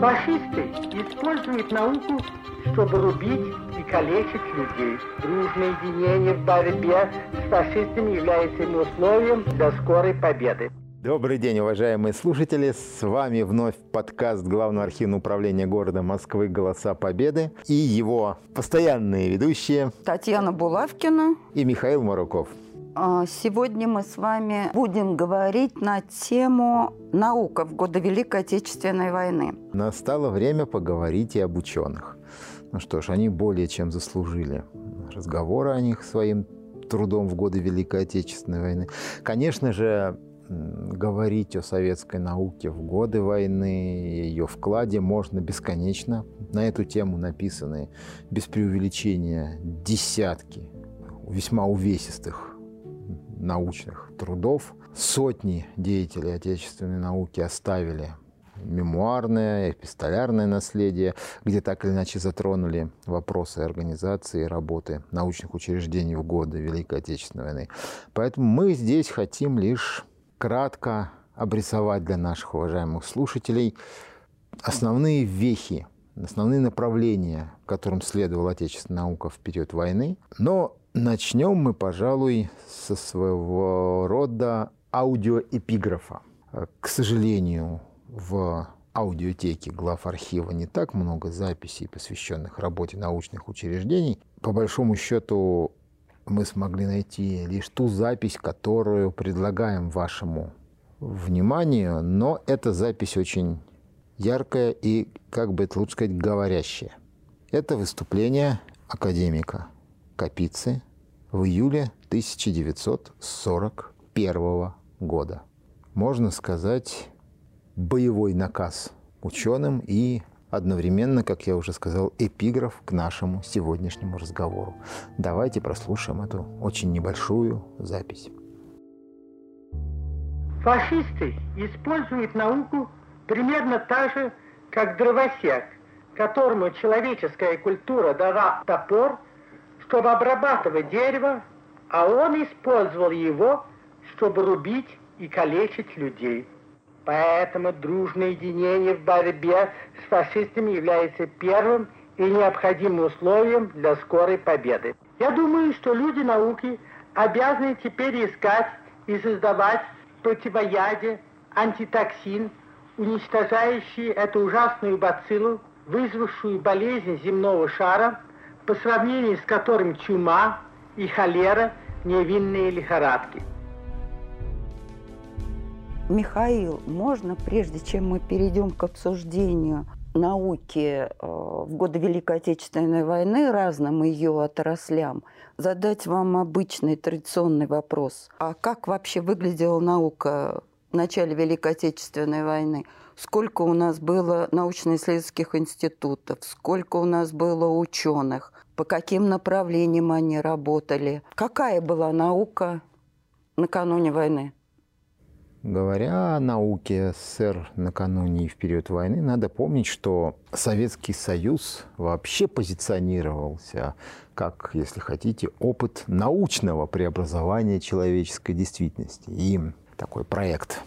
Фашисты используют науку, чтобы рубить и калечить людей. Дружное единение в борьбе с фашистами является условием для скорой победы. Добрый день, уважаемые слушатели! С вами вновь подкаст Главного архивного управления города Москвы «Голоса Победы» и его постоянные ведущие Татьяна Булавкина и Михаил Маруков. А, сегодня мы с вами будем говорить на тему наука в годы Великой Отечественной войны. Настало время поговорить и об ученых. Ну что ж, они более чем заслужили разговоры о них своим трудом в годы Великой Отечественной войны. Конечно же, говорить о советской науке в годы войны, ее вкладе можно бесконечно. На эту тему написаны без преувеличения десятки весьма увесистых научных трудов. Сотни деятелей отечественной науки оставили мемуарное, эпистолярное наследие, где так или иначе затронули вопросы организации и работы научных учреждений в годы Великой Отечественной войны. Поэтому мы здесь хотим лишь кратко обрисовать для наших уважаемых слушателей основные вехи, основные направления, которым следовала отечественная наука в период войны. Но Начнем мы, пожалуй, со своего рода аудиоэпиграфа. К сожалению, в аудиотеке глав архива не так много записей, посвященных работе научных учреждений. По большому счету, мы смогли найти лишь ту запись, которую предлагаем вашему вниманию, но эта запись очень яркая и, как бы это лучше сказать, говорящая. Это выступление академика Капицы в июле 1941 года. Можно сказать, боевой наказ ученым и одновременно, как я уже сказал, эпиграф к нашему сегодняшнему разговору. Давайте прослушаем эту очень небольшую запись. Фашисты используют науку примерно так же, как дровосек, которому человеческая культура дала топор – чтобы обрабатывать дерево, а он использовал его, чтобы рубить и калечить людей. Поэтому дружное единение в борьбе с фашистами является первым и необходимым условием для скорой победы. Я думаю, что люди науки обязаны теперь искать и создавать противоядие, антитоксин, уничтожающий эту ужасную бациллу, вызвавшую болезнь земного шара – по сравнению с которым чума и холера – невинные лихорадки. Михаил, можно, прежде чем мы перейдем к обсуждению науки э, в годы Великой Отечественной войны разным ее отраслям, задать вам обычный традиционный вопрос. А как вообще выглядела наука в начале Великой Отечественной войны? Сколько у нас было научно-исследовательских институтов, сколько у нас было ученых, по каким направлениям они работали, какая была наука накануне войны? Говоря о науке СССР накануне и в период войны, надо помнить, что Советский Союз вообще позиционировался как, если хотите, опыт научного преобразования человеческой действительности. И такой проект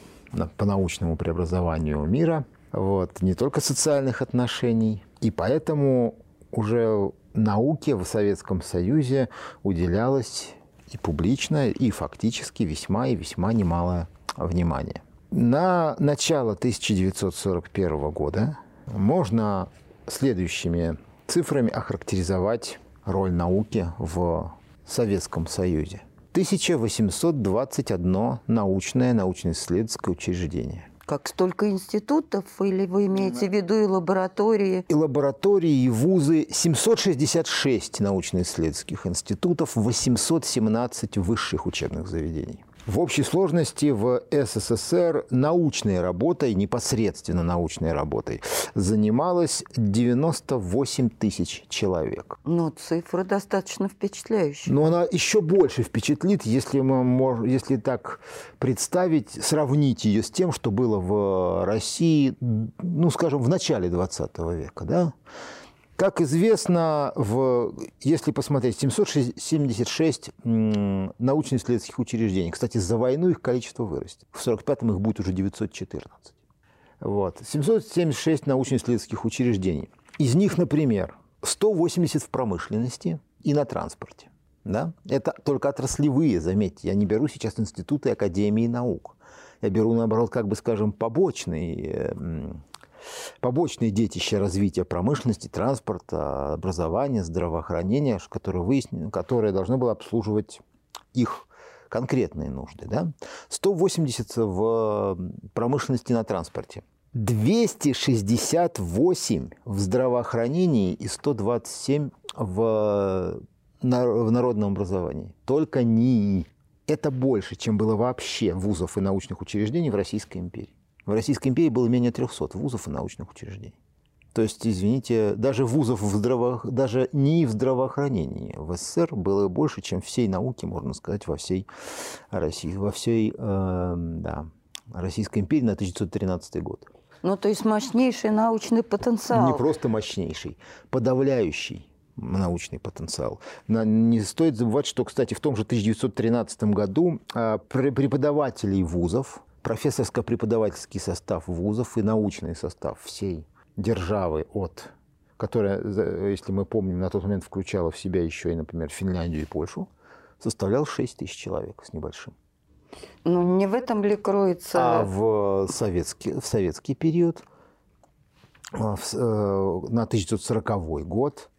по научному преобразованию мира, вот, не только социальных отношений. И поэтому уже науке в Советском Союзе уделялось и публично, и фактически весьма и весьма немало внимания. На начало 1941 года можно следующими цифрами охарактеризовать роль науки в Советском Союзе. 1821 научное научно-исследовательское учреждение. Как столько институтов, или вы имеете в виду и лаборатории? И лаборатории, и вузы. 766 научно-исследовательских институтов, 817 высших учебных заведений. В общей сложности в СССР научной работой, непосредственно научной работой, занималось 98 тысяч человек. Ну, цифра достаточно впечатляющая. Но она еще больше впечатлит, если, мы, если так представить, сравнить ее с тем, что было в России, ну, скажем, в начале 20 века. Да? Как известно, в, если посмотреть, 776 научно-исследовательских учреждений. Кстати, за войну их количество вырастет. В 1945-м их будет уже 914. Вот. 776 научно-исследовательских учреждений. Из них, например, 180 в промышленности и на транспорте. Да? Это только отраслевые, заметьте. Я не беру сейчас институты Академии наук. Я беру, наоборот, как бы, скажем, побочные, побочные детища развития промышленности, транспорта, образования, здравоохранения, которые, выяснены, которые должны было обслуживать их конкретные нужды. Да? 180 в промышленности на транспорте. 268 в здравоохранении и 127 в, в народном образовании. Только НИИ. Это больше, чем было вообще вузов и научных учреждений в Российской империи. В Российской империи было менее 300 вузов и научных учреждений. То есть, извините, даже вузов в здраво... даже не в здравоохранении в СССР было больше, чем всей науки, можно сказать, во всей России, во всей э, да, Российской империи на 1913 год. Ну, то есть мощнейший научный потенциал. Не просто мощнейший, подавляющий научный потенциал. Не стоит забывать, что, кстати, в том же 1913 году а, преподавателей вузов, профессорско-преподавательский состав вузов и научный состав всей державы от которая, если мы помним, на тот момент включала в себя еще и, например, Финляндию и Польшу, составлял 6 тысяч человек с небольшим. Ну, не в этом ли кроется... А в советский, в советский период, а, в, э, на 1940 год,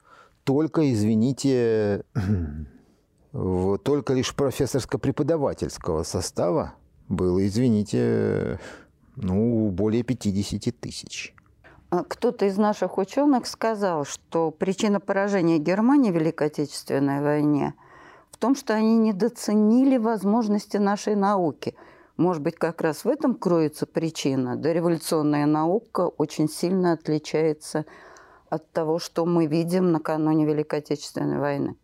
только, извините, только лишь профессорско-преподавательского состава было, извините, ну, более 50 тысяч. А кто-то из наших ученых сказал, что причина поражения Германии в Великой Отечественной войне в том, что они недооценили возможности нашей науки. Может быть, как раз в этом кроется причина. Дореволюционная наука очень сильно отличается от того, что мы видим накануне Великой Отечественной войны.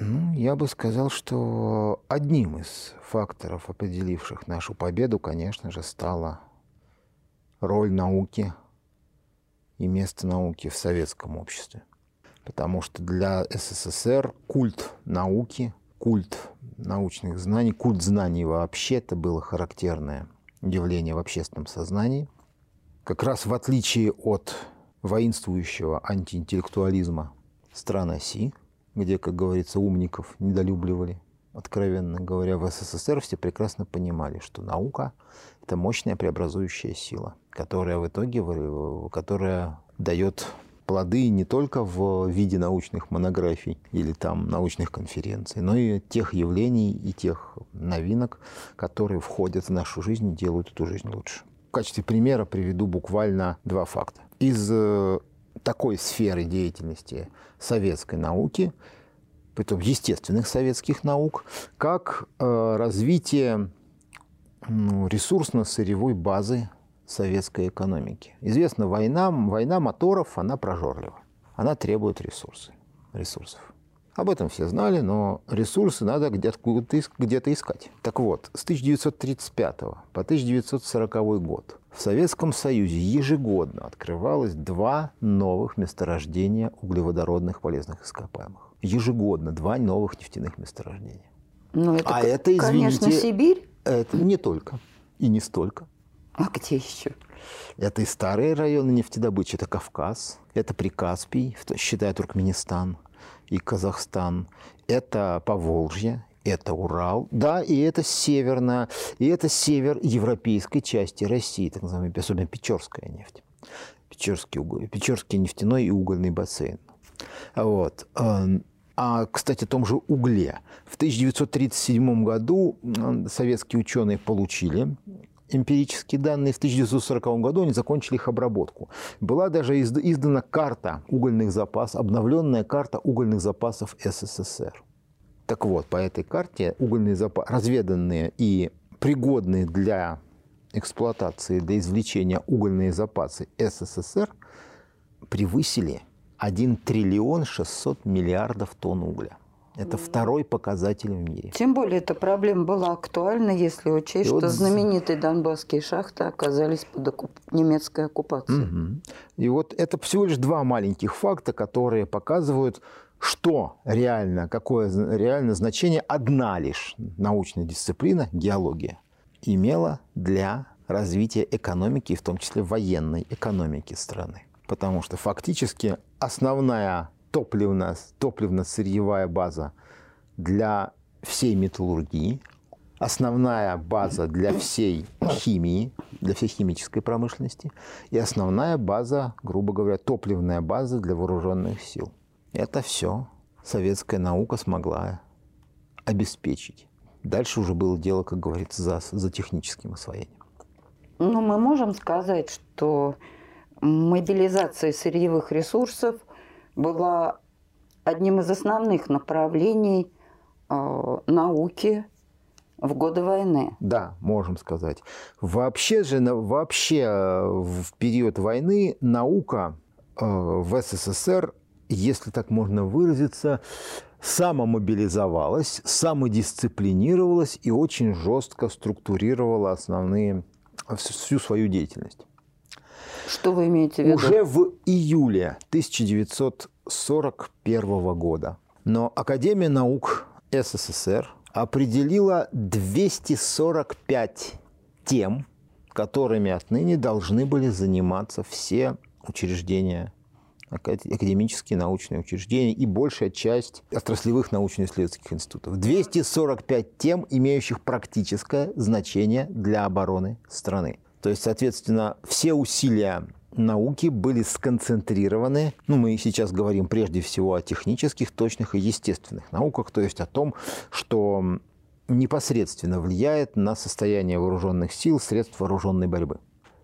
Ну, я бы сказал, что одним из факторов, определивших нашу победу, конечно же, стала роль науки – и место науки в советском обществе. Потому что для СССР культ науки, культ научных знаний, культ знаний вообще это было характерное явление в общественном сознании. Как раз в отличие от воинствующего антиинтеллектуализма стран оси, где, как говорится, умников недолюбливали, откровенно говоря, в СССР все прекрасно понимали, что наука – это мощная преобразующая сила – которая в итоге которая дает плоды не только в виде научных монографий или там научных конференций, но и тех явлений и тех новинок, которые входят в нашу жизнь и делают эту жизнь лучше. В качестве примера приведу буквально два факта. Из э, такой сферы деятельности советской науки, притом естественных советских наук, как э, развитие ну, ресурсно-сырьевой базы советской экономики. Известно, война, война моторов, она прожорлива. Она требует ресурсы, ресурсов. Об этом все знали, но ресурсы надо где-то где искать. Так вот, с 1935 по 1940 год в Советском Союзе ежегодно открывалось два новых месторождения углеводородных полезных ископаемых. Ежегодно два новых нефтяных месторождения. Ну, это, а это, извините, конечно, Сибирь? Это не только и не столько. А где еще? Это и старые районы нефтедобычи, это Кавказ, это Прикаспий, считая Туркменистан и Казахстан, это Поволжье, это Урал, да, и это северная, и это север европейской части России, так называемая, особенно Печорская нефть. Печорский, уголь, Печорский нефтяной и угольный бассейн. Вот. Эм, а, кстати, о том же угле. В 1937 году советские ученые получили эмпирические данные. В 1940 году они закончили их обработку. Была даже издана карта угольных запасов, обновленная карта угольных запасов СССР. Так вот, по этой карте угольные запасы, разведанные и пригодные для эксплуатации, для извлечения угольные запасы СССР превысили 1 триллион 600 миллиардов тонн угля. Это второй показатель в мире. Тем более эта проблема была актуальна, если учесть, и что вот... знаменитые донбасские шахты оказались под оккуп... немецкой оккупацией. Угу. И вот это всего лишь два маленьких факта, которые показывают, что реально, какое реально значение одна лишь научная дисциплина, геология, имела для развития экономики, в том числе военной экономики страны. Потому что фактически основная топливно, топливно-сырьевая база для всей металлургии, основная база для всей химии, для всей химической промышленности и основная база, грубо говоря, топливная база для вооруженных сил. Это все советская наука смогла обеспечить. Дальше уже было дело, как говорится, за, за техническим освоением. Ну, мы можем сказать, что мобилизация сырьевых ресурсов была одним из основных направлений э, науки в годы войны. Да, можем сказать. Вообще же, вообще э, в период войны наука э, в СССР, если так можно выразиться, самомобилизовалась, самодисциплинировалась и очень жестко структурировала основные, всю свою деятельность. Что вы имеете в виду? Уже в июле 1941 года. Но Академия наук СССР определила 245 тем, которыми отныне должны были заниматься все учреждения академические научные учреждения и большая часть отраслевых научно-исследовательских институтов. 245 тем, имеющих практическое значение для обороны страны. То есть, соответственно, все усилия науки были сконцентрированы, ну, мы сейчас говорим прежде всего о технических, точных и естественных науках, то есть о том, что непосредственно влияет на состояние вооруженных сил, средств вооруженной борьбы.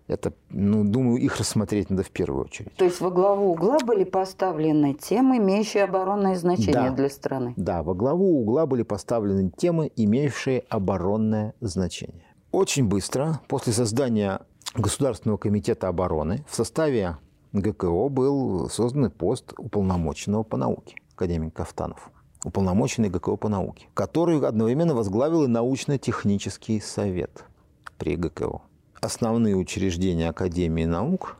Это, ну, думаю, их рассмотреть надо в первую очередь. То есть во главу угла были поставлены темы, имеющие оборонное значение да, для страны? Да, во главу угла были поставлены темы, имеющие оборонное значение. Очень быстро, после создания Государственного комитета обороны, в составе ГКО был создан пост уполномоченного по науке, академик Кафтанов уполномоченный ГКО по науке, который одновременно возглавил и научно-технический совет при ГКО основные учреждения Академии наук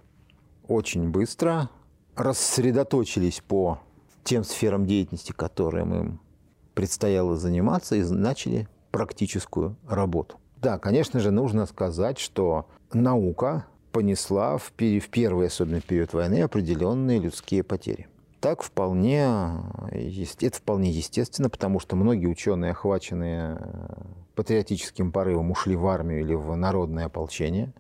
очень быстро рассредоточились по тем сферам деятельности, которым им предстояло заниматься, и начали практическую работу. Да, конечно же, нужно сказать, что наука понесла в, первый, особенно период войны, определенные людские потери. Так вполне, это вполне естественно, потому что многие ученые, охваченные патриотическим порывом ушли в армию или в народное ополчение.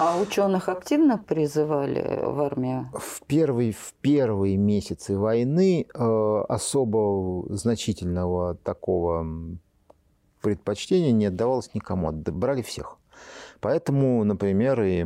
А ученых активно призывали в армию? В первые, в первые месяцы войны э, особо значительного такого предпочтения не отдавалось никому, брали всех. Поэтому, например, и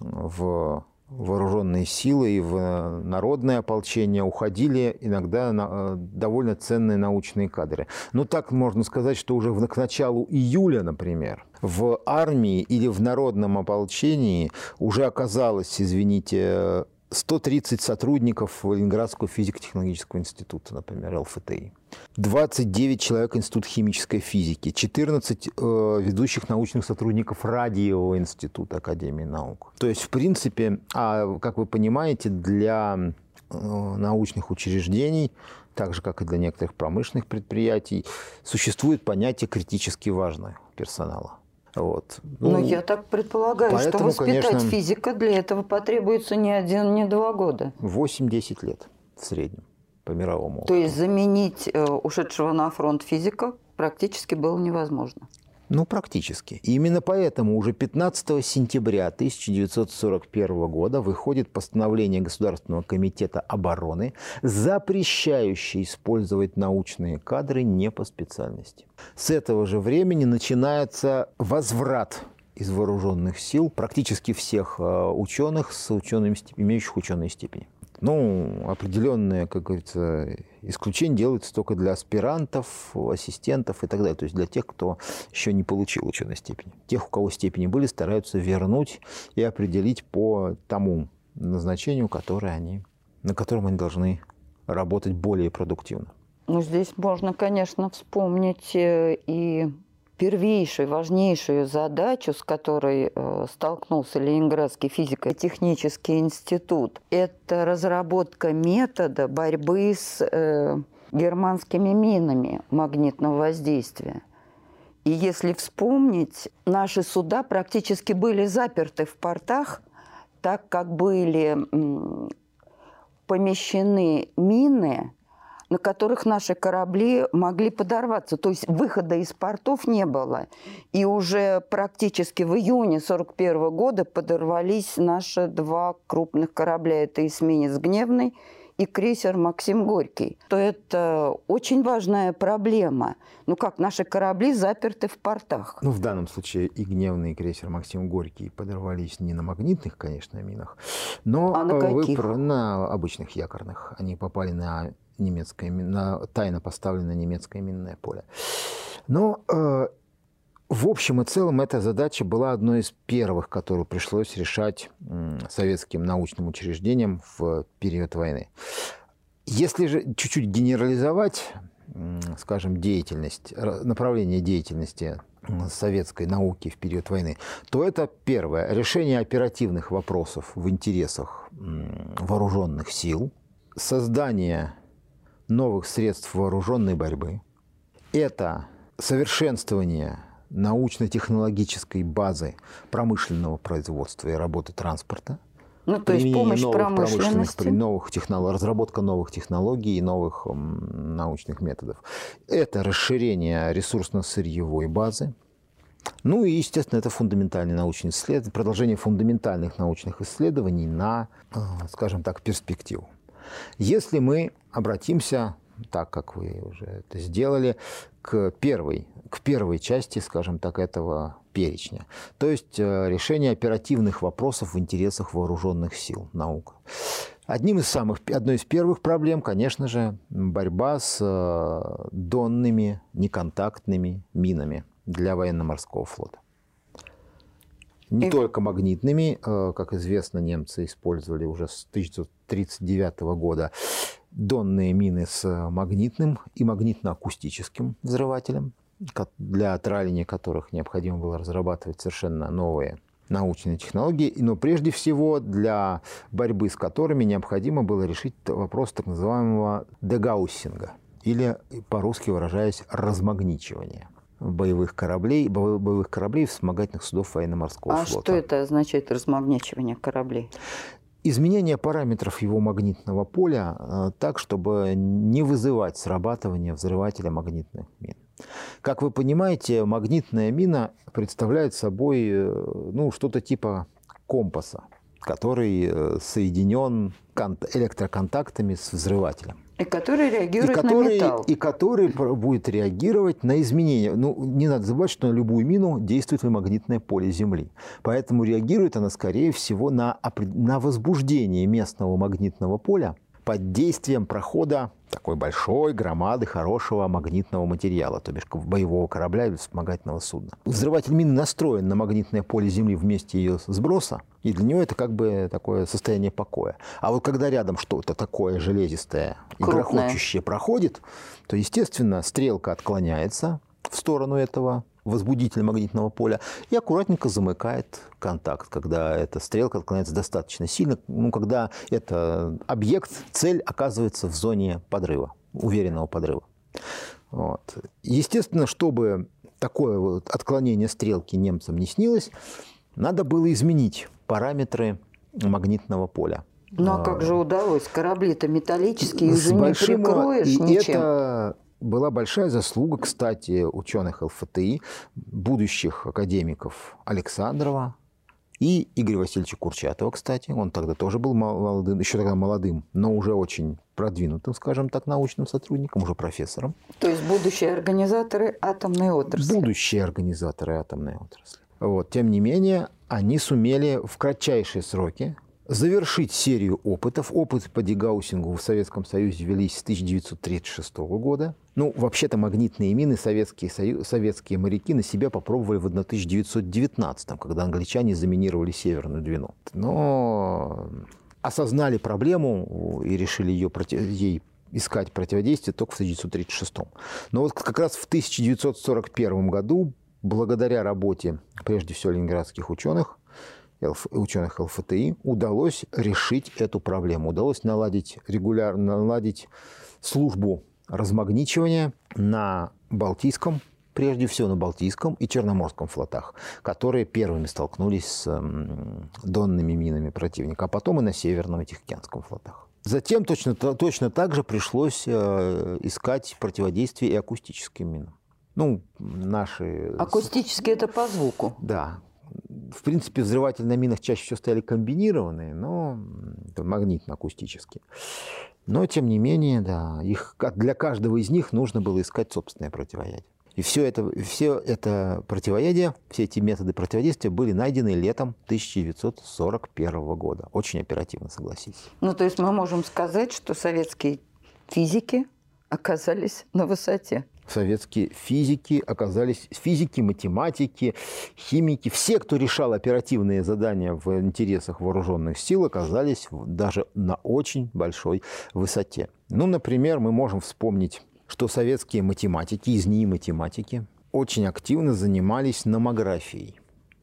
в вооруженные силы и в народное ополчение уходили иногда на, э, довольно ценные научные кадры. Но так можно сказать, что уже к началу июля, например, в армии или в народном ополчении уже оказалось, извините, 130 сотрудников Ленинградского физико-технологического института, например, ЛФТИ. 29 человек Институт химической физики, 14 э, ведущих научных сотрудников Радиового института Академии наук. То есть, в принципе, а, как вы понимаете, для э, научных учреждений, так же, как и для некоторых промышленных предприятий, существует понятие критически важного персонала. Вот. Ну, Но я так предполагаю, поэтому, что воспитать конечно, физика для этого потребуется не один, не два года. 8-10 лет в среднем по мировому. То есть заменить э, ушедшего на фронт физика практически было невозможно. Ну, практически. И именно поэтому уже 15 сентября 1941 года выходит постановление Государственного комитета обороны, запрещающее использовать научные кадры не по специальности. С этого же времени начинается возврат из вооруженных сил практически всех э, ученых с учеными, имеющих ученые степени. Ну, определенные, как говорится, исключения делаются только для аспирантов, ассистентов и так далее. То есть для тех, кто еще не получил ученой степени. Тех, у кого степени были, стараются вернуть и определить по тому назначению, которое они, на котором они должны работать более продуктивно. Ну, здесь можно, конечно, вспомнить э, и первейшую, важнейшую задачу, с которой э, столкнулся Ленинградский физико-технический институт, это разработка метода борьбы с э, германскими минами магнитного воздействия. И если вспомнить, наши суда практически были заперты в портах, так как были помещены мины, на которых наши корабли могли подорваться. То есть выхода из портов не было. И уже практически в июне 1941 года подорвались наши два крупных корабля. Это эсминец «Гневный» и крейсер «Максим Горький», то это очень важная проблема. Ну как, наши корабли заперты в портах. Ну, в данном случае и гневный крейсер «Максим Горький» подорвались не на магнитных, конечно, минах, но а на, каких? Вы, на обычных якорных. Они попали на немецкое, на тайно поставленное немецкое минное поле. Но э, в общем и целом эта задача была одной из первых, которую пришлось решать советским научным учреждениям в период войны. Если же чуть-чуть генерализовать, скажем, деятельность, направление деятельности советской науки в период войны, то это первое – решение оперативных вопросов в интересах вооруженных сил, создание новых средств вооруженной борьбы, это совершенствование научно-технологической базы промышленного производства и работы транспорта. Ну, то есть помощь новых промышленности. Новых технолог, разработка новых технологий и новых м, научных методов. Это расширение ресурсно-сырьевой базы. Ну и, естественно, это фундаментальные научные исследования, продолжение фундаментальных научных исследований на, э, скажем так, перспективу. Если мы обратимся так как вы уже это сделали, к первой, к первой части, скажем так, этого перечня. То есть э, решение оперативных вопросов в интересах вооруженных сил, наука. Одним из самых, одной из первых проблем, конечно же, борьба с э, донными неконтактными минами для военно-морского флота. Не И... только магнитными, э, как известно, немцы использовали уже с 1939 года донные мины с магнитным и магнитно-акустическим взрывателем, для траления которых необходимо было разрабатывать совершенно новые научные технологии, но прежде всего для борьбы с которыми необходимо было решить вопрос так называемого дегауссинга, или, по-русски выражаясь, размагничивания боевых кораблей, боевых кораблей вспомогательных судов военно-морского а флота. А что это означает, размагничивание кораблей? изменение параметров его магнитного поля э, так, чтобы не вызывать срабатывание взрывателя магнитных мин. Как вы понимаете, магнитная мина представляет собой э, ну, что-то типа компаса, который э, соединен электроконтактами с взрывателем. И который реагирует и который, на металл. И который будет реагировать на изменения. Ну, не надо забывать, что на любую мину действует магнитное поле Земли. Поэтому реагирует она, скорее всего, на, на возбуждение местного магнитного поля под действием прохода такой большой громады хорошего магнитного материала, то бишь боевого корабля или вспомогательного судна. Взрыватель мины настроен на магнитное поле Земли в месте ее сброса, и для него это как бы такое состояние покоя. А вот когда рядом что-то такое железистое и грохочущее проходит, то, естественно, стрелка отклоняется в сторону этого возбудитель магнитного поля и аккуратненько замыкает контакт, когда эта стрелка отклоняется достаточно сильно, ну, когда это объект, цель оказывается в зоне подрыва, уверенного подрыва. Вот. Естественно, чтобы такое вот отклонение стрелки немцам не снилось, надо было изменить параметры магнитного поля. Ну а как же удалось? Корабли-то металлические, уже не прикроешь и ничем. Это была большая заслуга, кстати, ученых ЛФТИ, будущих академиков Александрова и Игоря Васильевича Курчатова, кстати. Он тогда тоже был молодым, еще тогда молодым, но уже очень продвинутым, скажем так, научным сотрудником, уже профессором. То есть будущие организаторы атомной отрасли. Будущие организаторы атомной отрасли. Вот. Тем не менее, они сумели в кратчайшие сроки завершить серию опытов. Опыты по дегауссингу в Советском Союзе велись с 1936 года. Ну, вообще-то магнитные мины советские, советские моряки на себя попробовали в 1919, когда англичане заминировали Северную Двину. Но осознали проблему и решили ее, ей искать противодействие только в 1936. Но вот как раз в 1941 году, благодаря работе, прежде всего, ленинградских ученых, ученых ЛФТИ удалось решить эту проблему. Удалось наладить регулярно наладить службу размагничивания на Балтийском прежде всего на Балтийском и Черноморском флотах, которые первыми столкнулись с донными минами противника, а потом и на Северном и Тихоокеанском флотах. Затем точно, точно так же пришлось э, искать противодействие и акустическим минам. Ну, наши... Акустические – это по звуку? Да. В принципе, взрыватели на минах чаще всего стояли комбинированные, но магнитно-акустические. Но, тем не менее, да, их, для каждого из них нужно было искать собственное противоядие. И все это, все это противоядие, все эти методы противодействия были найдены летом 1941 года. Очень оперативно, согласитесь. Ну, то есть мы можем сказать, что советские физики оказались на высоте советские физики оказались, физики, математики, химики, все, кто решал оперативные задания в интересах вооруженных сил, оказались даже на очень большой высоте. Ну, например, мы можем вспомнить, что советские математики, из НИИ математики, очень активно занимались номографией,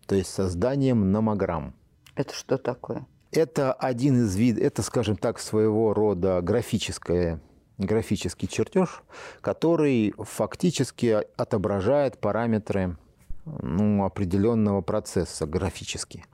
то есть созданием номограмм. Это что такое? Это один из видов, это, скажем так, своего рода графическое графический чертеж, который фактически отображает параметры ну, определенного процесса графически.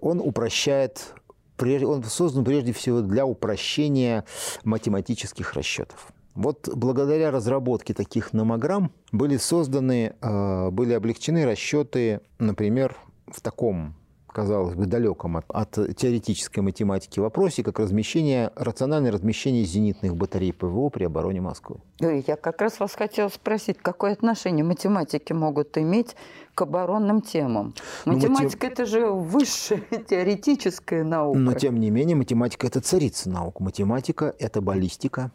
Он упрощает, он создан прежде всего для упрощения математических расчетов. Вот благодаря разработке таких номограмм были созданы, э, были облегчены расчеты, например, в таком казалось бы, далеком от, от теоретической математики вопросе, как размещение, рациональное размещение зенитных батарей ПВО при обороне Москвы. Я как раз вас хотела спросить, какое отношение математики могут иметь к оборонным темам? Ну, математика ну, – это же высшая теоретическая наука. Но, тем не менее, математика – это царица наук. Математика – это баллистика,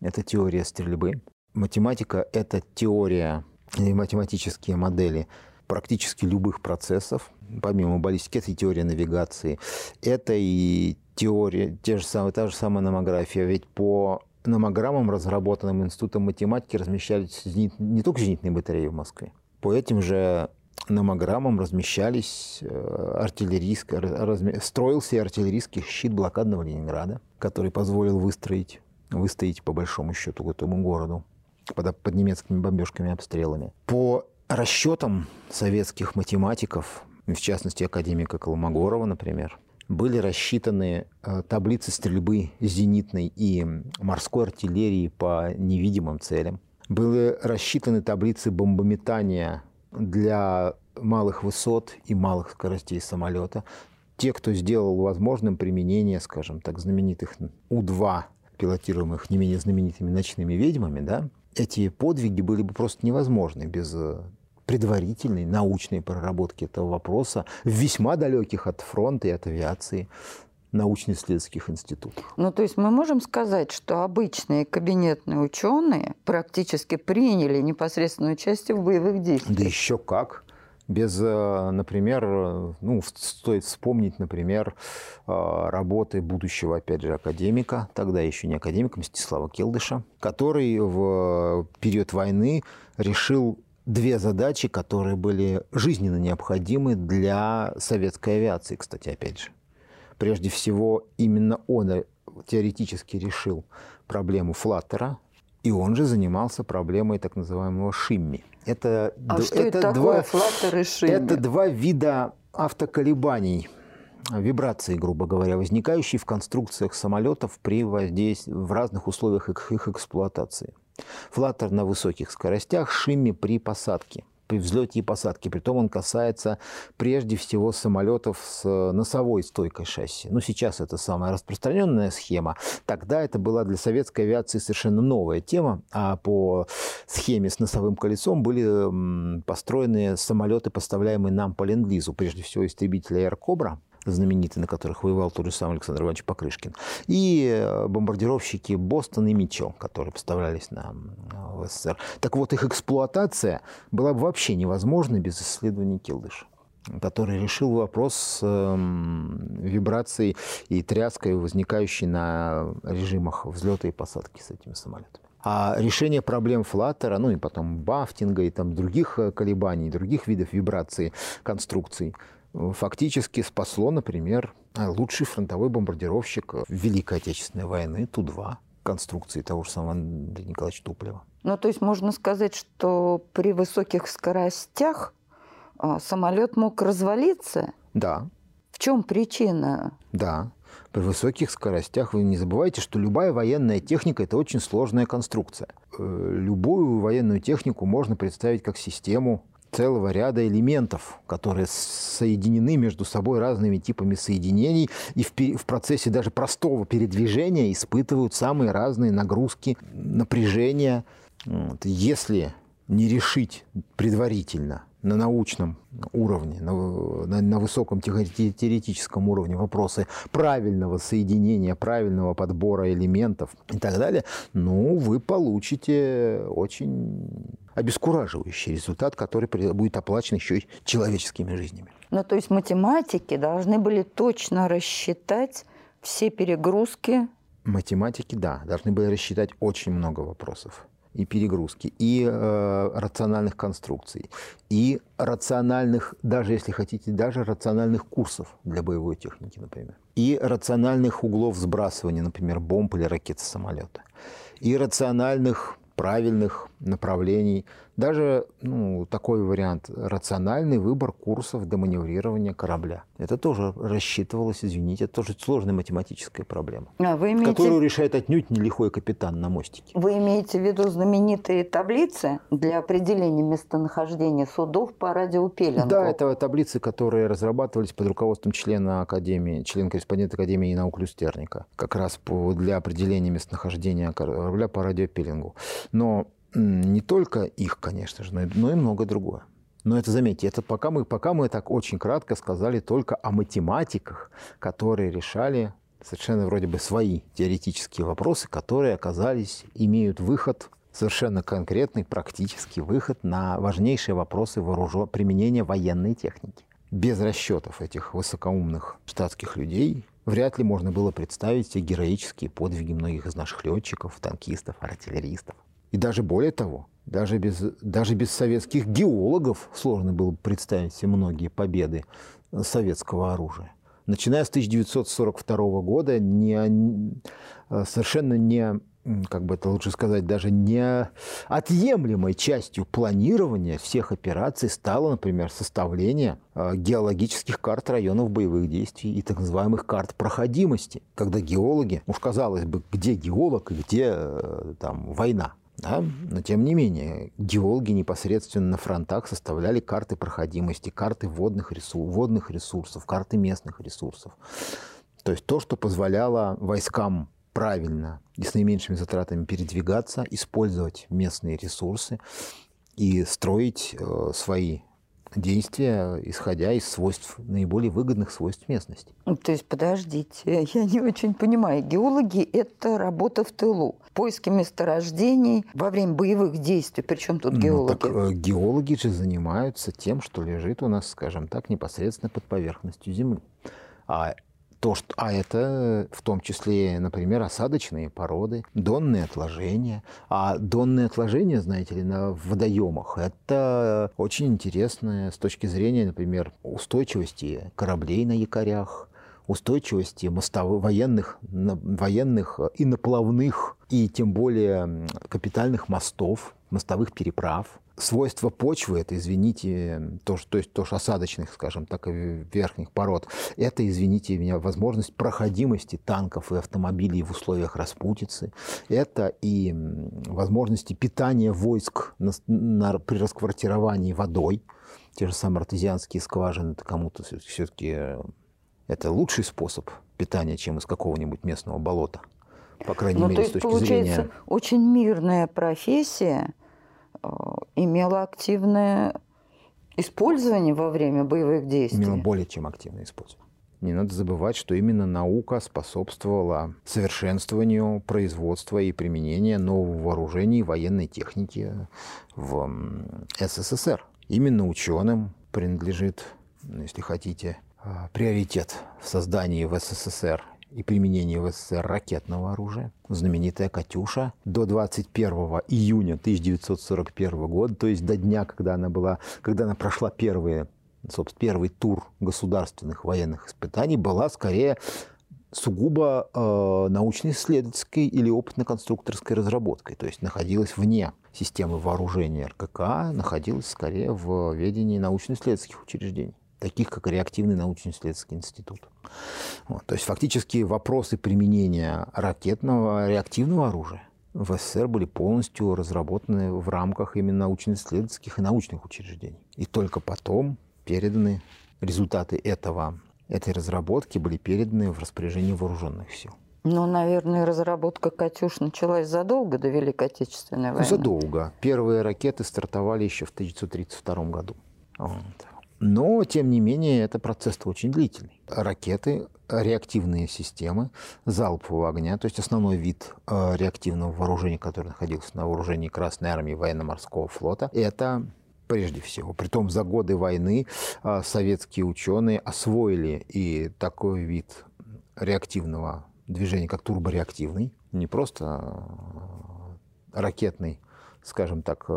это теория стрельбы. Математика – это теория и математические модели практически любых процессов, помимо баллистики, это и теория навигации, это и теория, те же самые, та же самая номография. Ведь по номограммам, разработанным Институтом математики, размещались зенит, не только зенитные батареи в Москве. По этим же номограммам размещались э, артиллерийские, разми, строился и артиллерийский щит блокадного Ленинграда, который позволил выстроить, выстоять по большому счету этому городу под, под немецкими бомбежками обстрелами. По расчетам советских математиков, в частности академика Колмогорова, например, были рассчитаны э, таблицы стрельбы зенитной и морской артиллерии по невидимым целям. Были рассчитаны таблицы бомбометания для малых высот и малых скоростей самолета. Те, кто сделал возможным применение, скажем так, знаменитых У-2, пилотируемых не менее знаменитыми ночными ведьмами, да, эти подвиги были бы просто невозможны без э, предварительной научной проработки этого вопроса в весьма далеких от фронта и от авиации научно-исследовательских институтах. Ну, то есть мы можем сказать, что обычные кабинетные ученые практически приняли непосредственное участие в боевых действиях. Да еще как. Без, э, например, ну, стоит вспомнить, например, э, работы будущего, опять же, академика, тогда еще не академика, Мстислава Келдыша, который в период войны решил две задачи, которые были жизненно необходимы для советской авиации, кстати, опять же. Прежде всего, именно он теоретически решил проблему флаттера, и он же занимался проблемой так называемого шимми. Это, а д- что это, это два, и шимми? Это два вида автоколебаний, вибрации, грубо говоря, возникающие в конструкциях самолетов при воздействии в разных условиях их, их эксплуатации. Флаттер на высоких скоростях, шимми при посадке при взлете и посадке. Притом он касается прежде всего самолетов с носовой стойкой шасси. Ну, сейчас это самая распространенная схема. Тогда это была для советской авиации совершенно новая тема. А по схеме с носовым колесом были построены самолеты, поставляемые нам по ленд-лизу. Прежде всего истребители Air Cobra знаменитые, на которых воевал тот же самый Александр Иванович Покрышкин, и э, бомбардировщики Бостон и Митчелл, которые поставлялись на, в СССР. Так вот, их эксплуатация была бы вообще невозможна без исследований Келдыша который решил вопрос с э, вибрацией и тряской, возникающей на режимах взлета и посадки с этими самолетами. А решение проблем флаттера, ну и потом бафтинга и там других э, колебаний, других видов вибрации конструкций фактически спасло, например, лучший фронтовой бомбардировщик Великой Отечественной войны Ту-2, конструкции того же самого Андрея Николаевича Туполева. Ну, то есть можно сказать, что при высоких скоростях а, самолет мог развалиться? Да. В чем причина? Да. При высоких скоростях вы не забывайте, что любая военная техника – это очень сложная конструкция. Э, любую военную технику можно представить как систему целого ряда элементов, которые соединены между собой разными типами соединений и в, в процессе даже простого передвижения испытывают самые разные нагрузки, напряжения. Вот. Если не решить предварительно на научном уровне, на, на, на высоком теоретическом уровне вопросы правильного соединения, правильного подбора элементов и так далее, ну, вы получите очень обескураживающий результат, который будет оплачен еще и человеческими жизнями. Ну, то есть математики должны были точно рассчитать все перегрузки? Математики, да, должны были рассчитать очень много вопросов и перегрузки, и э, рациональных конструкций, и рациональных, даже если хотите, даже рациональных курсов для боевой техники, например, и рациональных углов сбрасывания, например, бомб или ракет с самолета, и рациональных правильных направлений. Даже ну, такой вариант – рациональный выбор курсов до маневрирования корабля. Это тоже рассчитывалось, извините, это тоже сложная математическая проблема, а вы имеете... которую решает отнюдь не лихой капитан на мостике. Вы имеете в виду знаменитые таблицы для определения местонахождения судов по радиопеленгу? Да, это таблицы, которые разрабатывались под руководством члена Академии, член-корреспондент Академии наук Люстерника, как раз по, для определения местонахождения корабля по радиопеленгу. Но не только их, конечно же, но и, но и много другое. Но это, заметьте, это пока мы, пока мы так очень кратко сказали только о математиках, которые решали совершенно вроде бы свои теоретические вопросы, которые оказались, имеют выход, совершенно конкретный практический выход на важнейшие вопросы вооружен... применения военной техники. Без расчетов этих высокоумных штатских людей вряд ли можно было представить все героические подвиги многих из наших летчиков, танкистов, артиллеристов. И даже более того, даже без, даже без советских геологов сложно было представить все многие победы советского оружия. Начиная с 1942 года не, совершенно не, как бы это лучше сказать, даже не отъемлемой частью планирования всех операций стало, например, составление э, геологических карт районов боевых действий и так называемых карт проходимости, когда геологи, уж казалось бы, где геолог и где э, там война, да? Но тем не менее, геологи непосредственно на фронтах составляли карты проходимости, карты водных, ресурсов, водных ресурсов, карты местных ресурсов. То есть то, что позволяло войскам правильно и с наименьшими затратами передвигаться, использовать местные ресурсы и строить э, свои действия, исходя из свойств, наиболее выгодных свойств местности. Ну, то есть, подождите, я не очень понимаю. Геологи – это работа в тылу. Поиски месторождений во время боевых действий. Причем тут геологи? Ну, так, э, геологи же занимаются тем, что лежит у нас, скажем так, непосредственно под поверхностью Земли. А то, что, а это в том числе, например, осадочные породы, донные отложения. А донные отложения, знаете ли, на водоемах, это очень интересно с точки зрения, например, устойчивости кораблей на якорях, устойчивости мостовых, военных, военных и наплавных, и тем более капитальных мостов, мостовых переправ свойства почвы, это, извините, то, то есть тоже осадочных, скажем так, и верхних пород, это, извините меня, возможность проходимости танков и автомобилей в условиях распутицы, это и возможности питания войск на, на, при расквартировании водой, те же самые артезианские скважины, это кому-то все-таки э, это лучший способ питания, чем из какого-нибудь местного болота. По крайней ну, мере, то есть, с точки получается, зрения... очень мирная профессия, имела активное использование во время боевых действий. Имела более чем активное использование. Не надо забывать, что именно наука способствовала совершенствованию производства и применения нового вооружения и военной техники в СССР. Именно ученым принадлежит, ну, если хотите, э, приоритет в создании в СССР и применении в СССР ракетного оружия. Знаменитая «Катюша» до 21 июня 1941 года, то есть до дня, когда она, была, когда она прошла первые, собственно, первый тур государственных военных испытаний, была скорее сугубо э, научно-исследовательской или опытно-конструкторской разработкой, то есть находилась вне системы вооружения РКК, находилась скорее в ведении научно-исследовательских учреждений таких как реактивный научно-исследовательский институт. Вот. То есть фактически вопросы применения ракетного реактивного оружия в СССР были полностью разработаны в рамках именно научно-исследовательских и научных учреждений. И только потом переданы результаты этого, этой разработки были переданы в распоряжение вооруженных сил. Ну, наверное, разработка «Катюш» началась задолго до Великой Отечественной войны. Задолго. Первые ракеты стартовали еще в 1932 году. Вот. Но, тем не менее, это процесс очень длительный. Ракеты, реактивные системы залпового огня, то есть основной вид э, реактивного вооружения, который находился на вооружении Красной Армии военно-морского флота, это прежде всего. Притом за годы войны э, советские ученые освоили и такой вид реактивного движения, как турбореактивный, не просто э, ракетный, скажем так,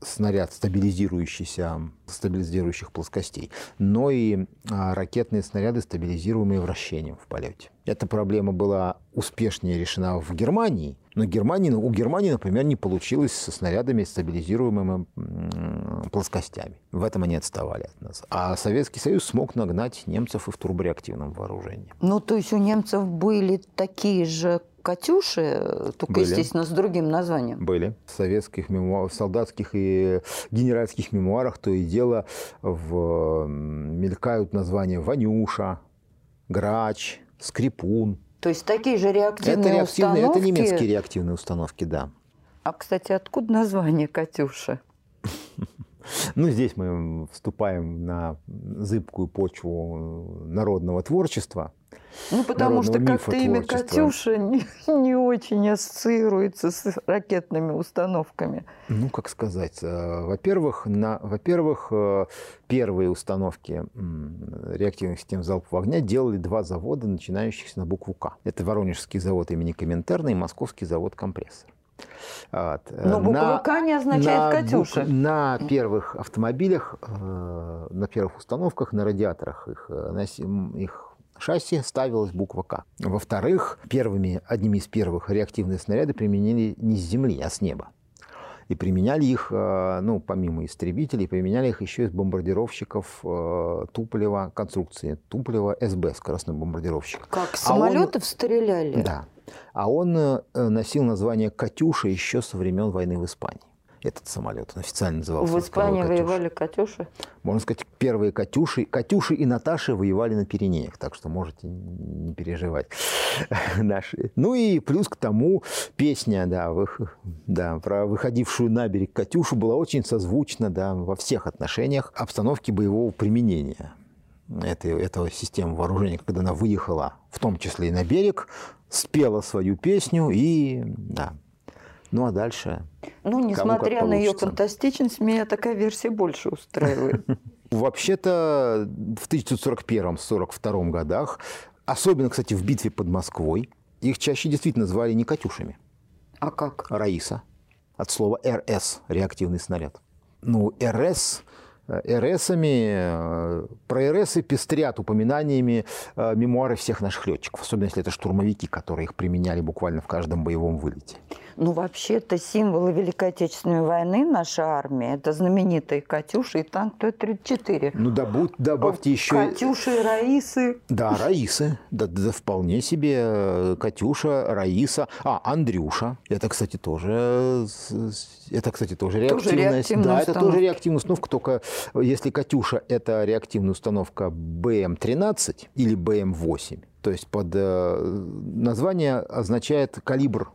снаряд стабилизирующийся, стабилизирующих плоскостей, но и а, ракетные снаряды, стабилизируемые вращением в полете. Эта проблема была успешнее решена в Германии, но Германии, у Германии, например, не получилось со снарядами, стабилизируемыми плоскостями. В этом они отставали от нас. А Советский Союз смог нагнать немцев и в турбореактивном вооружении. Ну, то есть у немцев были такие же «Катюши», только, Были. естественно, с другим названием. Были. В советских мемуарах, солдатских и генеральских мемуарах то и дело в... мелькают названия «Ванюша», «Грач», «Скрипун». То есть такие же реактивные это реактивные, установки? Это немецкие реактивные установки, да. А, кстати, откуда название «Катюша»? Ну, здесь мы вступаем на зыбкую почву народного творчества. Ну, потому что как-то имя Катюша не, не очень ассоциируется с ракетными установками. Ну, как сказать. Э, во-первых, на, во-первых, э, первые установки реактивных систем залпового огня делали два завода, начинающихся на букву К. Это Воронежский завод имени Коминтерна и Московский завод «Компрессор». Вот. Но буква на, К не означает на, «Катюша». Бук, на первых автомобилях, э, на первых установках, на радиаторах их, на, их шасси ставилась буква К. Во-вторых, первыми, одними из первых реактивные снаряды применили не с земли, а с неба. И применяли их, э, ну, помимо истребителей, применяли их еще из бомбардировщиков э, Туполева, конструкции Туполева СБ, скоростной бомбардировщик. Как, самолетов а он, стреляли? Да. А он э, носил название «Катюша» еще со времен войны в Испании этот самолет. Он официально назывался. В Испании воевали «Катюши»? Можно сказать, первые «Катюши». «Катюши» и «Наташи» воевали на Пиренеях, так что можете не переживать. Наши. Ну и плюс к тому песня, да, вы, да, про выходившую на берег «Катюшу» была очень созвучна да, во всех отношениях обстановки боевого применения этой, этого системы вооружения, когда она выехала, в том числе и на берег, спела свою песню и да, ну а дальше. Ну, несмотря на ее фантастичность, меня такая версия больше устраивает. Вообще-то в 1941-1942 годах, особенно, кстати, в битве под Москвой, их чаще действительно звали не «Катюшами». А как? Раиса. От слова «РС» – реактивный снаряд. Ну, РС РСами, э, про РСы пестрят упоминаниями э, мемуары всех наших летчиков, особенно если это штурмовики, которые их применяли буквально в каждом боевом вылете. Ну, вообще-то символы Великой Отечественной войны нашей армии – это знаменитые «Катюши» и танк Т-34. Ну, да, будь, добавьте еще… «Катюши» и «Раисы». Да, «Раисы». Да, да, вполне себе «Катюша», «Раиса». А, «Андрюша». Это, кстати, тоже… Это, кстати, тоже реактивная. Тоже да, это тоже реактивная установка, только если «Катюша» – это реактивная установка БМ-13 или БМ-8, то есть под э, название означает калибр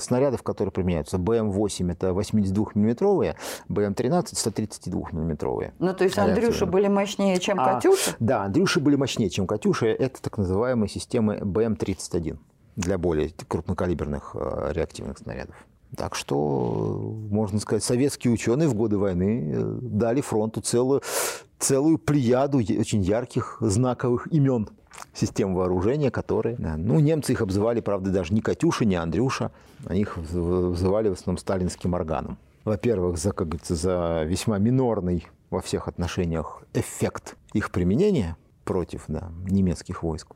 снарядов, которые применяются. БМ-8 это 82-миллиметровые, БМ-13 132-миллиметровые. Ну, то есть Андрюши были мощнее, чем а, «Катюша»? Да, Андрюши были мощнее, чем «Катюша». Это так называемые системы БМ-31 для более крупнокалиберных э, реактивных снарядов. Так что, можно сказать, советские ученые в годы войны э, дали фронту целую, целую плеяду очень ярких, знаковых имен систем вооружения, которые... Ну, немцы их обзывали, правда, даже не Катюша, не Андрюша. Они их вызывали в основном сталинским органом. Во-первых, за, как говорится, за весьма минорный во всех отношениях эффект их применения против да, немецких войск.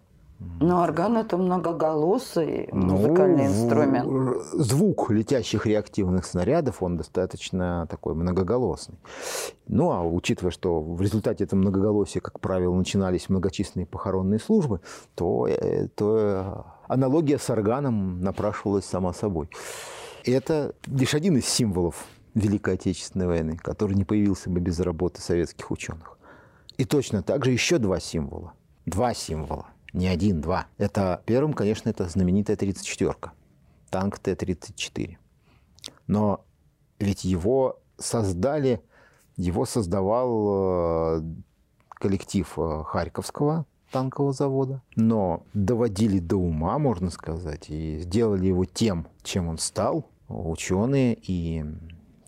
Но орган это многоголосый ну, музыкальный инструмент. Звук летящих реактивных снарядов, он достаточно такой многоголосный. Ну, а учитывая, что в результате этого многоголосия, как правило, начинались многочисленные похоронные службы, то, э, то аналогия с органом напрашивалась сама собой. Это лишь один из символов Великой Отечественной войны, который не появился бы без работы советских ученых. И точно так же еще два символа. Два символа не один, два. Это первым, конечно, это знаменитая 34-ка, танк Т-34. Но ведь его создали, его создавал э, коллектив э, Харьковского танкового завода, но доводили до ума, можно сказать, и сделали его тем, чем он стал, ученые и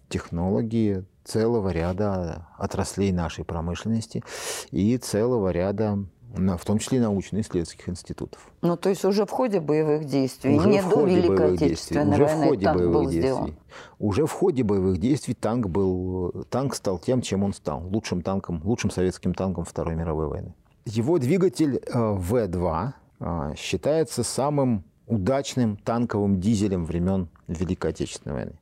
технологи целого ряда отраслей нашей промышленности и целого ряда в том числе и научно-исследовательских институтов. Ну, то есть уже в ходе боевых действий, уже не в до ходе Великой боевых Отечественной войны уже в ходе танк боевых был действий. сделан. Уже в ходе боевых действий танк, был, танк стал тем, чем он стал. Лучшим танком, лучшим советским танком Второй мировой войны. Его двигатель э, В-2 э, считается самым удачным танковым дизелем времен Великой Отечественной войны.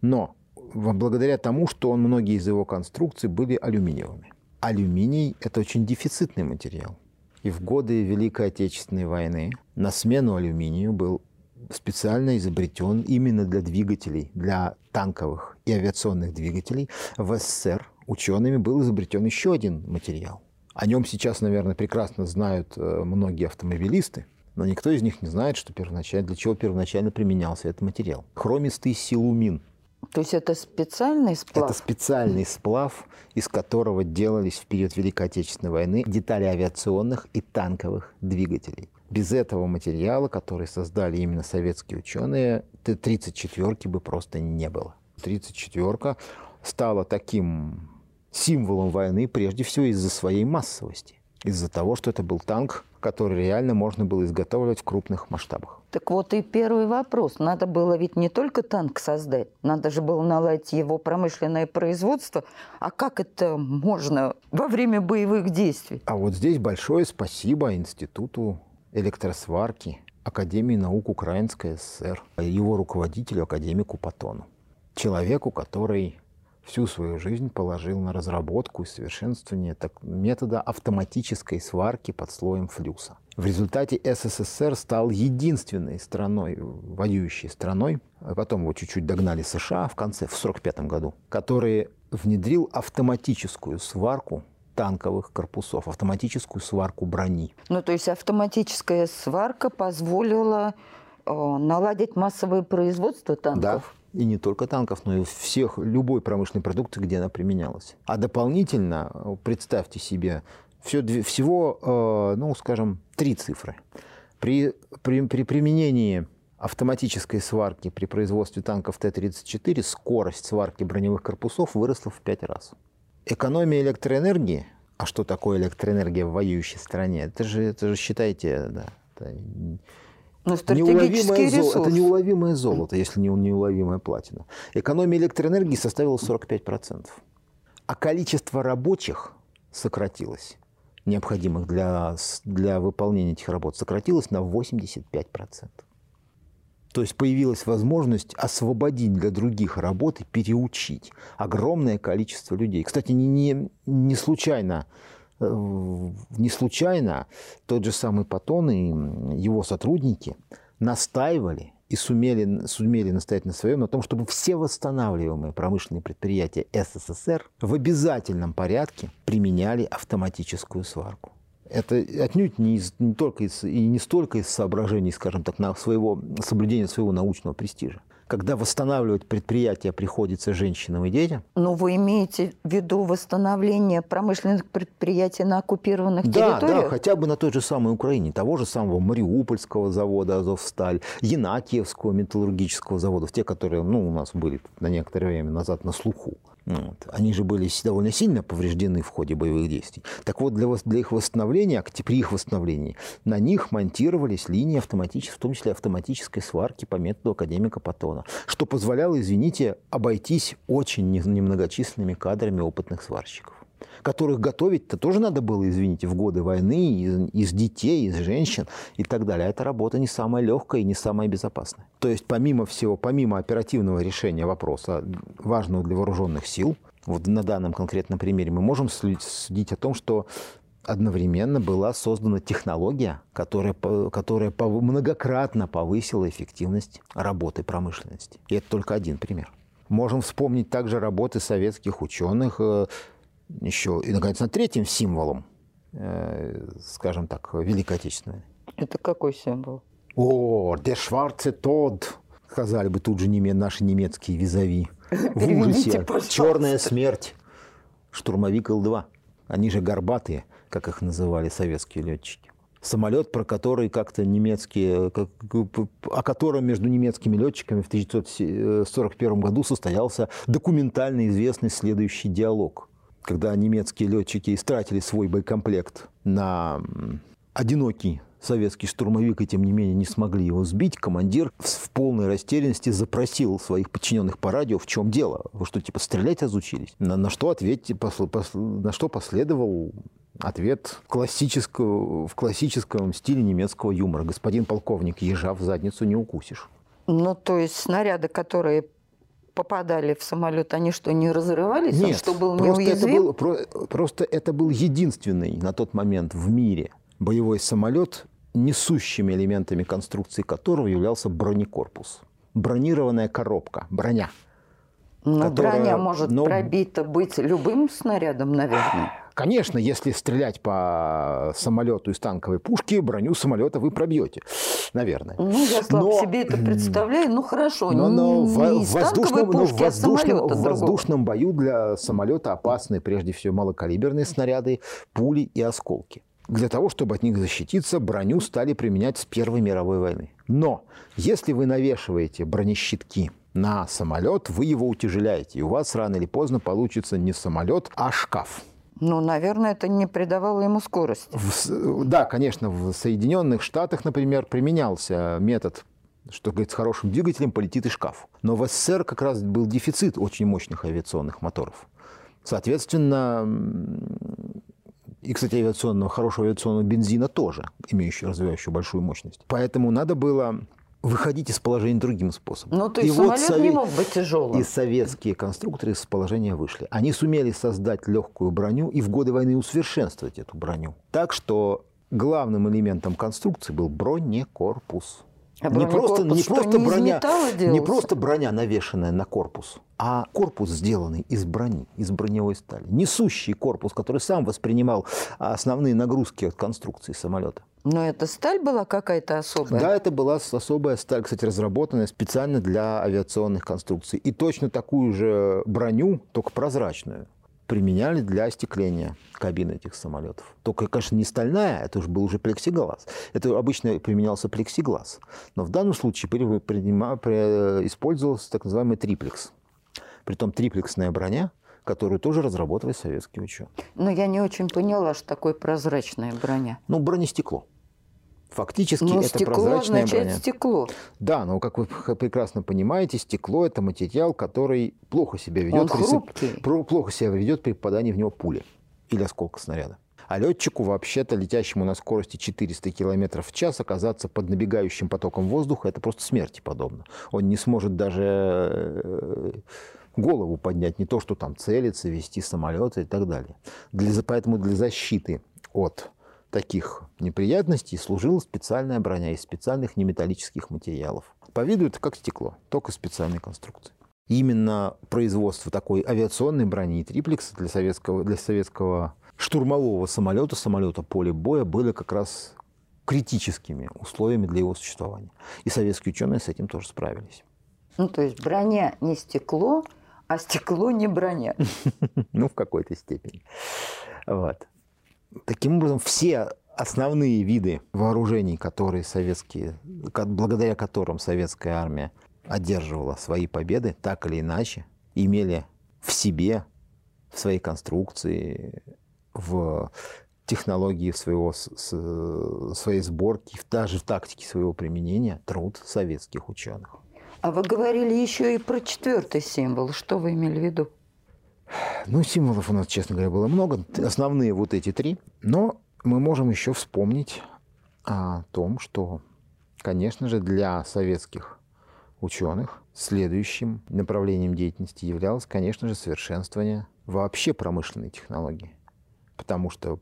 Но благодаря тому, что он, многие из его конструкций были алюминиевыми. Алюминий – это очень дефицитный материал. И в годы Великой Отечественной войны на смену алюминию был специально изобретен именно для двигателей, для танковых и авиационных двигателей в СССР учеными был изобретен еще один материал. О нем сейчас, наверное, прекрасно знают э, многие автомобилисты, но никто из них не знает, что первоначально, для чего первоначально применялся этот материал. Хромистый силумин – то есть это специальный сплав? Это специальный сплав, из которого делались в период Великой Отечественной войны детали авиационных и танковых двигателей. Без этого материала, который создали именно советские ученые, Т-34 бы просто не было. 34 стала таким символом войны прежде всего из-за своей массовости, из-за того, что это был танк, который реально можно было изготавливать в крупных масштабах. Так вот и первый вопрос. Надо было ведь не только танк создать, надо же было наладить его промышленное производство. А как это можно во время боевых действий? А вот здесь большое спасибо Институту электросварки Академии наук Украинской ССР, его руководителю, академику Патону. Человеку, который всю свою жизнь положил на разработку и совершенствование так, метода автоматической сварки под слоем флюса. В результате СССР стал единственной страной, воюющей страной, а потом его чуть-чуть догнали США в конце, в 1945 году, который внедрил автоматическую сварку танковых корпусов, автоматическую сварку брони. Ну, то есть автоматическая сварка позволила э, наладить массовое производство танков? И не только танков, но и всех, любой промышленной продукции, где она применялась. А дополнительно, представьте себе, все, всего, э, ну, скажем, три цифры. При, при, при применении автоматической сварки при производстве танков Т-34 скорость сварки броневых корпусов выросла в пять раз. Экономия электроэнергии, а что такое электроэнергия в воюющей стране? Это же, это же считайте, да, это ну, неуловимое, золото, это неуловимое золото, если не неуловимая платина. Экономия электроэнергии составила 45%. А количество рабочих сократилось, необходимых для, для выполнения этих работ, сократилось на 85%. То есть появилась возможность освободить для других работ и переучить огромное количество людей. Кстати, не, не, не случайно не случайно тот же самый Патон и его сотрудники настаивали и сумели, сумели настоять на своем, на том, чтобы все восстанавливаемые промышленные предприятия СССР в обязательном порядке применяли автоматическую сварку. Это отнюдь не, из, не только из, и не столько из соображений, скажем так, на своего, соблюдения своего научного престижа когда восстанавливать предприятия приходится женщинам и детям. Но вы имеете в виду восстановление промышленных предприятий на оккупированных да, территориях? Да, хотя бы на той же самой Украине, того же самого Мариупольского завода «Азовсталь», Янакиевского металлургического завода, те, которые ну, у нас были на некоторое время назад на слуху. Вот. Они же были довольно сильно повреждены в ходе боевых действий. Так вот, для, для их восстановления, при их восстановлении, на них монтировались линии автоматической, в том числе автоматической сварки по методу академика Патона, что позволяло, извините, обойтись очень немногочисленными кадрами опытных сварщиков. Которых готовить-то тоже надо было, извините, в годы войны, из, из детей, из женщин и так далее. А эта работа не самая легкая и не самая безопасная. То есть помимо всего, помимо оперативного решения вопроса, важного для вооруженных сил, вот на данном конкретном примере мы можем судить о том, что одновременно была создана технология, которая, которая многократно повысила эффективность работы промышленности. И это только один пример. Можем вспомнить также работы советских ученых, э, еще, и, наконец, над третьим символом, э, скажем так, Великой Отечественной. Это какой символ? О, der schwarze Tod, сказали бы тут же наши немецкие визави. В ужасе. Черная смерть. Штурмовик Ил-2. Они же горбатые, как их называли советские летчики. Самолет, про который как-то немецкие, как, о котором между немецкими летчиками в 1941 году состоялся документально известный следующий диалог – когда немецкие летчики истратили свой боекомплект на одинокий советский штурмовик и, тем не менее, не смогли его сбить, командир в полной растерянности запросил своих подчиненных по радио, в чем дело? Вы что, типа, стрелять разучились? На, на, что, ответьте, посл, посл, на что последовал ответ классического, в классическом стиле немецкого юмора. Господин полковник, ежа в задницу не укусишь. Ну, то есть снаряды, которые попадали в самолет, они что, не разрывались? Нет, Он что, был просто неуязвим? Это был, про, просто это был единственный на тот момент в мире боевой самолет, несущими элементами конструкции которого являлся бронекорпус. Бронированная коробка, броня. Но которая, броня может но... пробита быть любым снарядом, наверное. Конечно, если стрелять по самолету из танковой пушки, броню самолета вы пробьете, наверное. Ну, я слабо но, себе это представляю. Ну, хорошо, но, но не в, в воздушном, пушки, но в воздушном, а в воздушном бою для самолета опасны прежде всего малокалиберные снаряды, пули и осколки. Для того, чтобы от них защититься, броню стали применять с Первой мировой войны. Но если вы навешиваете бронещитки на самолет, вы его утяжеляете, и у вас рано или поздно получится не самолет, а шкаф. Ну, наверное, это не придавало ему скорости. В, да, конечно, в Соединенных Штатах, например, применялся метод что, говорит, с хорошим двигателем полетит и шкаф. Но в СССР как раз был дефицит очень мощных авиационных моторов. Соответственно, и, кстати, авиационного, хорошего авиационного бензина тоже, имеющего, развивающего большую мощность. Поэтому надо было выходить из положения другим способом. Ну, то есть и самолет вот совет... не мог быть тяжелым. И советские конструкторы из положения вышли. Они сумели создать легкую броню и в годы войны усовершенствовать эту броню. Так что главным элементом конструкции был бронекорпус. А не просто, не, просто не броня, не просто броня, навешенная на корпус, а корпус, сделанный из брони, из броневой стали. Несущий корпус, который сам воспринимал основные нагрузки от конструкции самолета. Но эта сталь была какая-то особая? Да, это была особая сталь, кстати, разработанная специально для авиационных конструкций. И точно такую же броню, только прозрачную, применяли для остекления кабины этих самолетов. Только, конечно, не стальная, это уже был уже плексиглаз. Это обычно применялся плексиглаз. Но в данном случае использовался так называемый триплекс. Притом триплексная броня, которую тоже разработали советские ученые. Но я не очень поняла, что такое прозрачная броня. Ну, бронестекло. Фактически но это стекло прозрачная означает броня. стекло. Да, но как вы прекрасно понимаете, стекло это материал, который плохо себя ведет, Он при, плохо себя ведет при попадании в него пули или осколка снаряда. А летчику, вообще-то летящему на скорости 400 км в час, оказаться под набегающим потоком воздуха, это просто смерти подобно. Он не сможет даже э, голову поднять, не то, что там целиться, вести самолеты и так далее. Для, поэтому для защиты от таких неприятностей служила специальная броня из специальных неметаллических материалов. По виду это как стекло, только специальной конструкции. Именно производство такой авиационной брони и триплекса для советского, для советского штурмового самолета, самолета поля боя, были как раз критическими условиями для его существования. И советские ученые с этим тоже справились. Ну, то есть броня не стекло, а стекло не броня. Ну, в какой-то степени. Вот. Таким образом, все основные виды вооружений, которые советские, благодаря которым советская армия одерживала свои победы, так или иначе, имели в себе, в своей конструкции, в технологии своего, своей сборки, даже в тактике своего применения труд советских ученых. А вы говорили еще и про четвертый символ. Что вы имели в виду? Ну, символов у нас, честно говоря, было много. Основные вот эти три. Но мы можем еще вспомнить о том, что, конечно же, для советских ученых следующим направлением деятельности являлось, конечно же, совершенствование вообще промышленной технологии. Потому что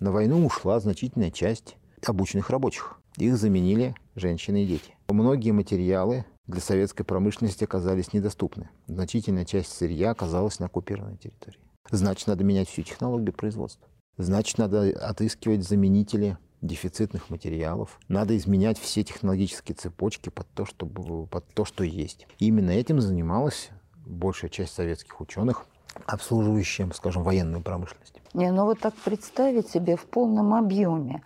на войну ушла значительная часть обученных рабочих. Их заменили женщины и дети. Многие материалы для советской промышленности оказались недоступны. Значительная часть сырья оказалась на оккупированной территории. Значит, надо менять всю технологию производства. Значит, надо отыскивать заменители дефицитных материалов. Надо изменять все технологические цепочки под то, что, под то, что есть. Именно этим занималась большая часть советских ученых, обслуживающим, скажем, военную промышленность. Не, ну вот так представить себе в полном объеме.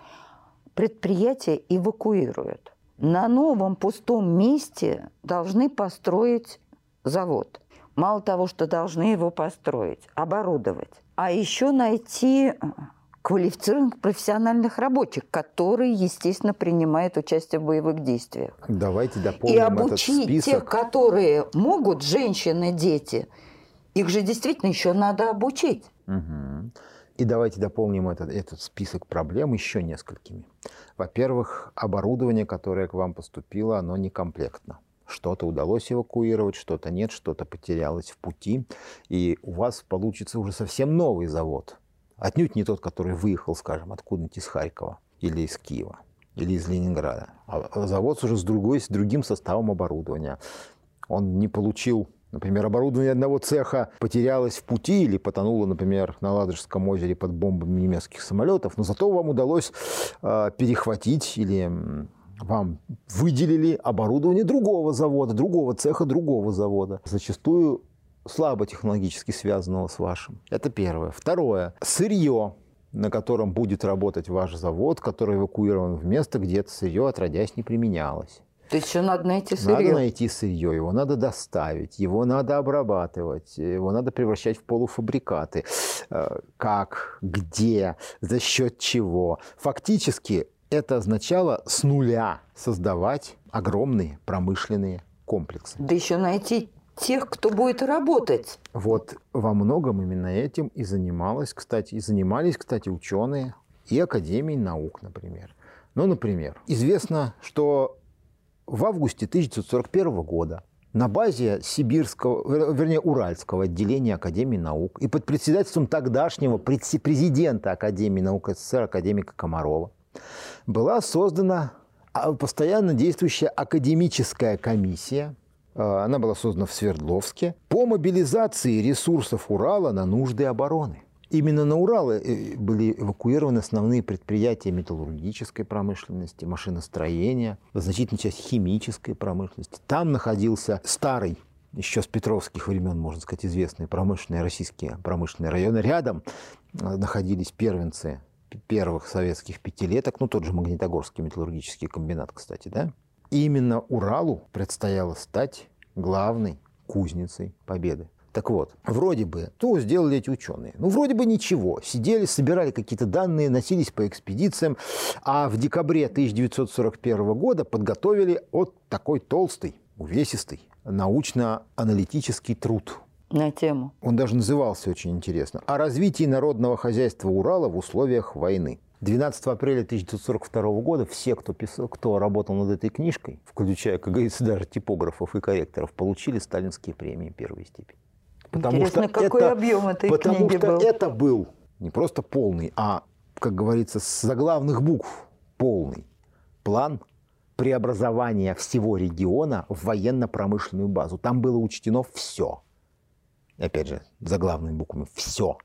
Предприятие эвакуируют. На новом пустом месте должны построить завод. Мало того, что должны его построить, оборудовать. А еще найти квалифицированных профессиональных рабочих, которые, естественно, принимают участие в боевых действиях. Давайте дополним И обучить этот список. тех, которые могут, женщины, дети, их же действительно еще надо обучить. Угу. И давайте дополним этот, этот список проблем еще несколькими. Во-первых, оборудование, которое к вам поступило, оно некомплектно. Что-то удалось эвакуировать, что-то нет, что-то потерялось в пути. И у вас получится уже совсем новый завод. Отнюдь не тот, который выехал, скажем, откуда-нибудь из Харькова или из Киева или из Ленинграда. А завод уже с, другой, с другим составом оборудования. Он не получил Например, оборудование одного цеха потерялось в пути или потонуло, например, на Ладожском озере под бомбами немецких самолетов, но зато вам удалось э, перехватить или вам выделили оборудование другого завода, другого цеха, другого завода. Зачастую слабо технологически связанного с вашим. Это первое. Второе. Сырье на котором будет работать ваш завод, который эвакуирован в место, где это сырье отродясь не применялось. То есть еще надо найти сырье? Надо найти сырье, его надо доставить, его надо обрабатывать, его надо превращать в полуфабрикаты. Э, как, где, за счет чего. Фактически это означало с нуля создавать огромные промышленные комплексы. Да еще найти тех, кто будет работать. Вот во многом именно этим и занималась, кстати, и занимались, кстати, ученые и Академии наук, например. Ну, например, известно, что в августе 1941 года на базе сибирского, вернее, уральского отделения Академии наук и под председательством тогдашнего президента Академии наук СССР, академика Комарова, была создана а, постоянно действующая академическая комиссия – а, она была создана в Свердловске по мобилизации ресурсов Урала на нужды обороны. Именно на Урал э, были эвакуированы основные предприятия металлургической промышленности, машиностроения, значительная часть химической промышленности. Там находился старый еще с петровских времен, можно сказать, известные промышленные российские промышленные районы. Рядом э, находились первенцы первых советских пятилеток, ну тот же Магнитогорский металлургический комбинат, кстати, да, и именно Уралу предстояло стать главной кузницей победы. Так вот, вроде бы, что сделали эти ученые? Ну, вроде бы ничего. Сидели, собирали какие-то данные, носились по экспедициям, а в декабре 1941 года подготовили вот такой толстый, увесистый научно-аналитический труд. На тему. Он даже назывался очень интересно. «О развитии народного хозяйства Урала в условиях войны». 12 апреля 1942 года все, кто, писал, кто работал над этой книжкой, включая, как говорится, даже типографов и корректоров, получили сталинские премии первой степени. Потому Интересно, что какой это, объем этой потому книги что был? это был не просто полный, а, как говорится, с заглавных букв полный план преобразования всего региона в военно-промышленную базу. Там было учтено все. Опять же, заглавными буквами «все»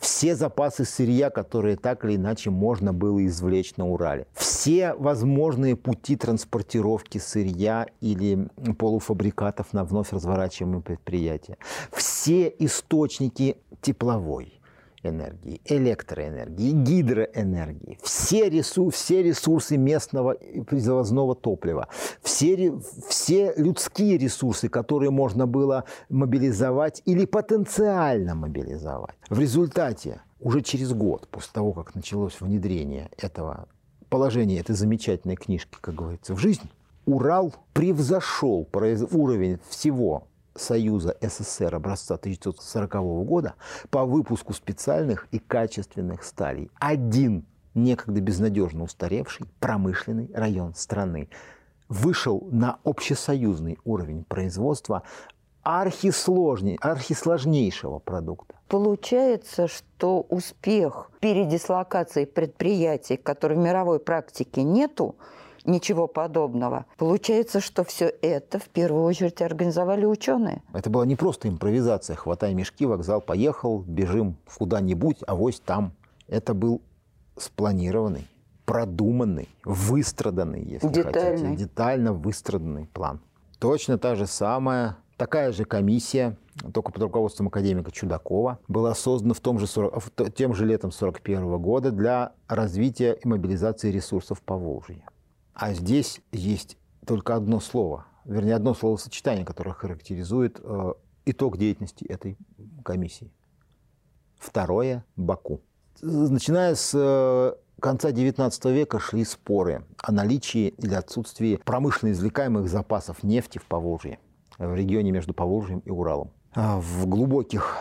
все запасы сырья, которые так или иначе можно было извлечь на Урале, все возможные пути транспортировки сырья или полуфабрикатов на вновь разворачиваемые предприятия, все источники тепловой, энергии, электроэнергии, гидроэнергии, все, ресурсы, все ресурсы местного завозного топлива, все, все людские ресурсы, которые можно было мобилизовать или потенциально мобилизовать. В результате уже через год после того, как началось внедрение этого положения этой замечательной книжки, как говорится, в жизнь, Урал превзошел уровень всего Союза СССР образца 1940 года по выпуску специальных и качественных сталей. Один некогда безнадежно устаревший промышленный район страны вышел на общесоюзный уровень производства архисложней, архисложнейшего продукта. Получается, что успех передислокации предприятий, который в мировой практике нету, ничего подобного. Получается, что все это в первую очередь организовали ученые. Это была не просто импровизация, хватай мешки, вокзал, поехал, бежим куда-нибудь, а вось там. Это был спланированный, продуманный, выстраданный, если Детальный. хотите, детально выстраданный план. Точно та же самая, такая же комиссия, только под руководством академика Чудакова, была создана в том же 40, в тем же летом 1941 года для развития и мобилизации ресурсов по Волжье. А здесь есть только одно слово, вернее, одно словосочетание, которое характеризует э, итог деятельности этой комиссии. Второе – Баку. Начиная с э, конца XIX века шли споры о наличии или отсутствии промышленно извлекаемых запасов нефти в Поволжье, в регионе между Поволжьем и Уралом. А в глубоких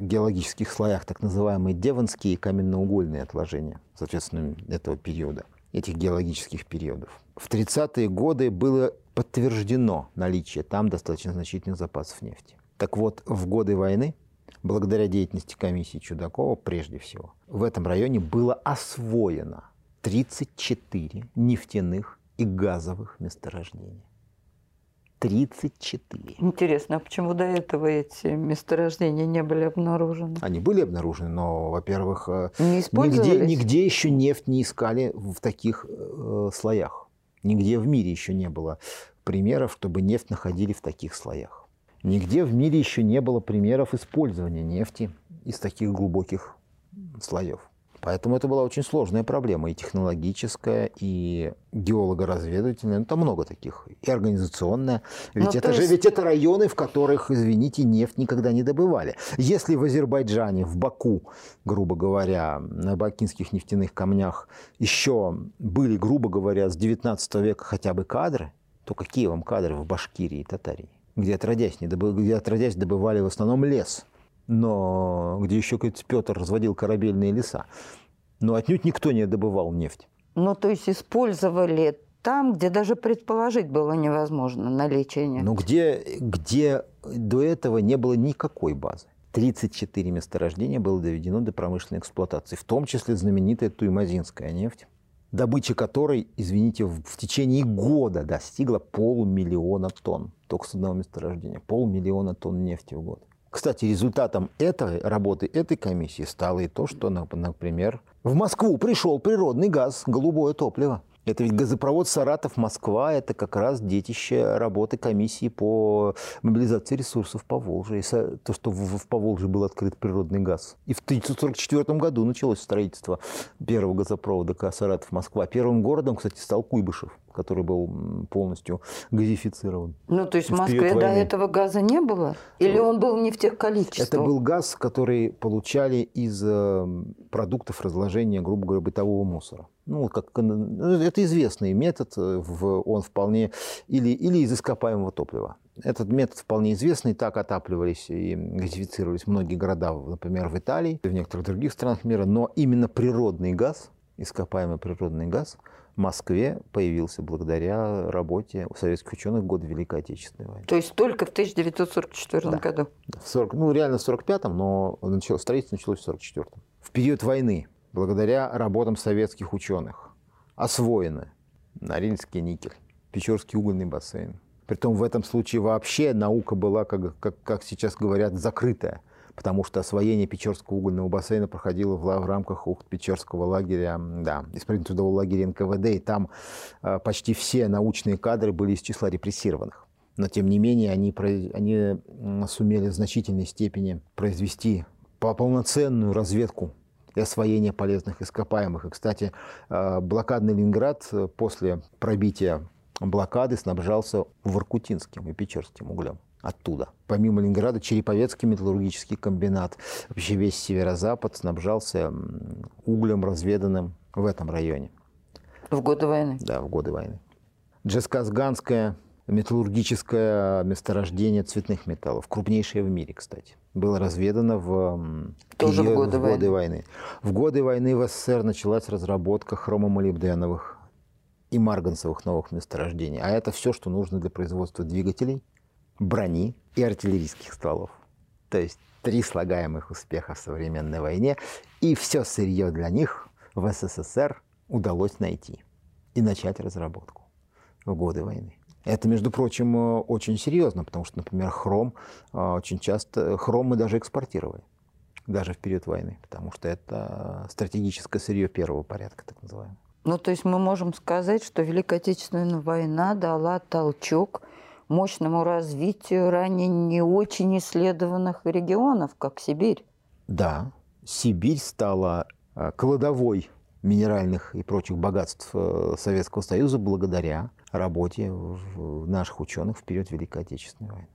геологических слоях так называемые девонские каменноугольные отложения, соответственно, этого периода, этих геологических периодов. В 30-е годы было подтверждено наличие там достаточно значительных запасов нефти. Так вот, в годы войны благодаря деятельности комиссии Чудакова прежде всего, в этом районе было освоено 34 нефтяных и газовых месторождения. 34. Интересно, а почему до этого эти месторождения не были обнаружены? Они были обнаружены, но, во-первых, э, нигде, нигде еще нефть не искали в таких э, слоях. Нигде в мире еще не было примеров, чтобы нефть находили в таких слоях. Нигде в мире еще не было примеров использования нефти из таких глубоких слоев. Поэтому это была очень сложная проблема, и технологическая, и геолого-разведывательная, ну, там много таких, и организационная. Ведь, Ну, то это же, есть- ведь это районы, в которых, извините, нефть никогда не добывали. Если в Азербайджане, в Баку, грубо говоря, на бакинских нефтяных камнях еще были, грубо говоря, с 19 века хотя бы кадры, то какие вам кадры в Башкирии и Татарии? Где отродясь, не добы- где отродясь добывали в основном лес, но где еще говорит, Петр разводил корабельные леса. Но отнюдь никто не добывал нефть. Ну, то есть использовали там, где даже предположить было невозможно наличие нефти. Но где, где до этого не было никакой базы. 34 месторождения было доведено до промышленной эксплуатации, в том числе знаменитая туймазинская нефть, добыча которой, извините, в, в течение года достигла полумиллиона тонн только с одного месторождения. Полмиллиона тонн нефти в год. Кстати, результатом этой работы, этой комиссии стало и то, что, нап- например, в Москву пришел природный газ, голубое топливо. Это ведь газопровод Саратов-Москва, это как раз детище работы комиссии по мобилизации ресурсов по Волжье. То, что в, в Поволжье был открыт природный газ. И в 1944 году началось строительство первого газопровода Саратов-Москва. Первым городом, кстати, стал Куйбышев, который был полностью газифицирован. Ну, то есть в Москве до этого газа не было? Или он был не в тех количествах? Это был газ, который получали из э, продуктов разложения, грубо говоря, бытового мусора. Ну, как, ну, это известный метод, э, он вполне, или, или из ископаемого топлива. Этот метод вполне известный, так отапливались и газифицировались многие города, например, в Италии, в некоторых других странах мира, но именно природный газ, ископаемый природный газ, Москве появился благодаря работе советских ученых в годы Великой Отечественной войны. То есть только в 1944 Да. году. В 40, ну, реально в 45-м, но начало, строительство началось в 44-м. В период войны, благодаря работам советских ученых, освоены Норильский никель, Печорский угольный бассейн. Притом в этом случае вообще наука была, как, как, как сейчас говорят, закрытая, потому что освоение Печорского угольного бассейна проходило в, в рамках Ухт-Печерского лагеря, да, исправительно-трудового лагеря НКВД, и там э, почти все научные кадры были из числа репрессированных. Но, тем не менее, они, они сумели в значительной степени произвести по- полноценную разведку и освоение полезных ископаемых. И, кстати, э, блокадный Ленинград э, после пробития блокады снабжался Воркутинским и Печерским углем. Оттуда. Помимо Ленинграда, Череповецкий металлургический комбинат, вообще весь северо-запад снабжался углем, разведанным в этом районе В годы войны. да, в годы войны. Джесказганская металлургическое месторождение цветных металлов, крупнейшее в мире, кстати. Было разведано в, Тоже в годы, в годы войны. В годы войны в СССР началась разработка хромомолибденовых и марганцевых новых месторождений. А это все, что нужно для производства двигателей, брони и артиллерийских стволов. То есть три слагаемых успеха в современной войне, и все сырье для них в СССР удалось найти и начать разработку в годы войны. Это, между прочим, э, очень серьезно, потому что, например, хром э, очень часто, хром мы даже экспортировали, даже в период войны, потому что это стратегическое сырье первого порядка, так называемое. Ну, то есть мы можем сказать, что Великая Отечественная война дала толчок мощному развитию ранее не очень исследованных регионов, как Сибирь. Да, Сибирь стала э, кладовой минеральных и прочих богатств Советского Союза благодаря работе наших ученых в период Великой Отечественной войны.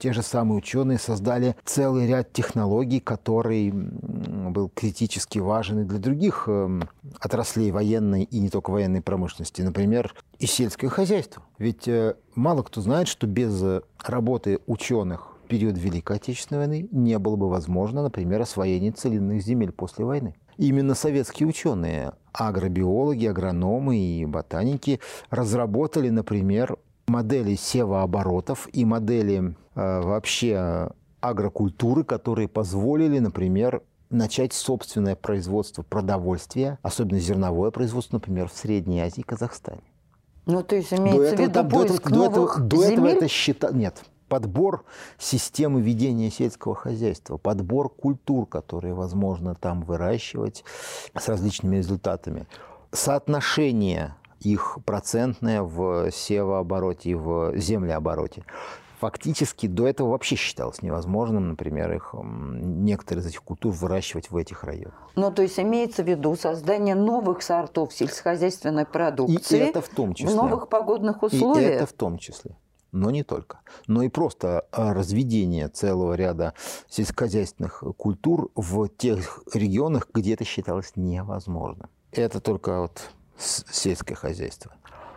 Те же самые ученые создали целый ряд технологий, который был критически важен и для других эм, отраслей военной и не только военной промышленности. Например, и сельское хозяйство. Ведь э, мало кто знает, что без работы ученых в период Великой Отечественной войны не было бы возможно, например, освоение целинных земель после войны. Именно советские ученые, агробиологи, агрономы и ботаники разработали, например, модели севооборотов и модели э, вообще агрокультуры, которые позволили, например, начать собственное производство продовольствия, особенно зерновое производство, например, в Средней Азии и Казахстане. Ну, то есть имеется в виду поиск до этого, новых до земель? этого это счета... Нет, подбор системы ведения сельского хозяйства, подбор культур, которые возможно там выращивать с различными результатами, соотношение их процентное в севообороте и в землеобороте. Фактически до этого вообще считалось невозможным, например, их, некоторые из этих культур выращивать в этих районах. Ну, то есть имеется в виду создание новых сортов сельскохозяйственной продукции и это в, том числе. в новых погодных И условиях. это в том числе но не только. Но и просто а, разведение целого ряда сельскохозяйственных культур в тех регионах, где это считалось невозможным. Это только вот сельское хозяйство.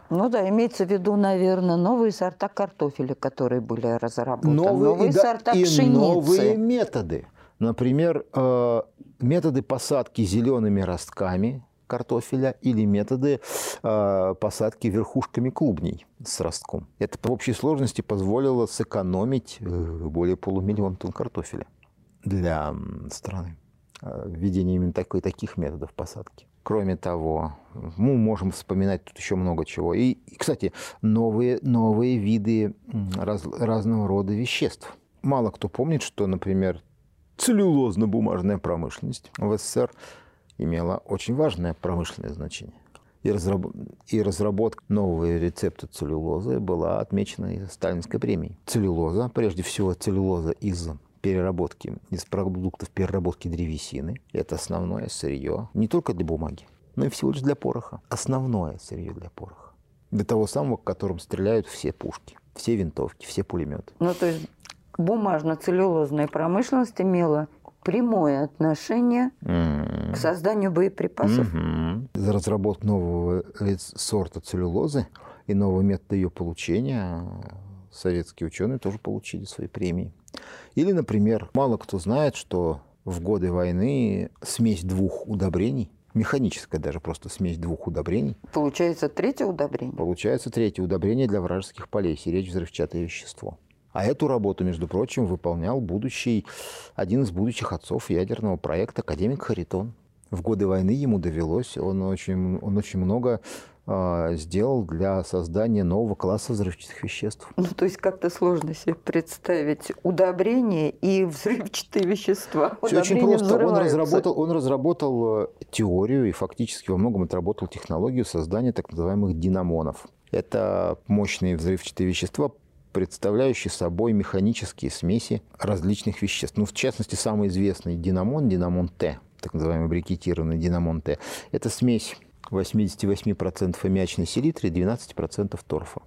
Ну да, имеется в виду, наверное, новые сорта картофеля, которые были разработаны, Новые, новые и, сорта и пшеницы. новые методы. Например, э, методы посадки зелеными ростками картофеля или методы э, посадки верхушками клубней с ростком. Это в общей сложности позволило сэкономить э, более полумиллиона тонн картофеля для страны. Э, введение именно такой, таких методов посадки. Кроме того, мы можем вспоминать тут еще много чего. И, кстати, новые, новые виды раз, разного рода веществ. Мало кто помнит, что, например, целлюлозно-бумажная промышленность в СССР имела очень важное промышленное значение. И, разраб... и разработка нового рецепта целлюлозы была отмечена и Сталинской премией. Целлюлоза, прежде всего целлюлоза из переработки, из продуктов переработки древесины. Это основное сырье не только для бумаги, но и всего лишь для пороха. Основное сырье для пороха. Для того самого, которым стреляют все пушки, все винтовки, все пулеметы. Ну, то есть бумажно-целлюлозная промышленность имела прямое отношение М. к созданию боеприпасов. Мгм. За разработку нового сорта целлюлозы и нового метода ее получения советские ученые тоже получили свои премии. Или, например, мало кто знает, что в годы войны смесь двух удобрений, механическая даже просто смесь двух удобрений, Получается третье удобрение. получается третье удобрение для вражеских полей, сиречь взрывчатое вещество. А эту работу, между прочим, выполнял будущий, один из будущих отцов ядерного проекта, академик Харитон. В годы войны ему довелось, он очень, он очень много сделал для создания нового класса взрывчатых веществ. Ну, то есть как-то сложно себе представить удобрение и взрывчатые вещества. Все очень просто. Он разработал, он разработал э, теорию и фактически во многом отработал технологию создания так называемых динамонов. Это мощные взрывчатые вещества, представляющие собой механические смеси различных веществ. Ну, в частности, самый известный динамон, динамон Т, так называемый брикетированный динамон Т, это смесь 88% аммиачной селитры и 12% торфа.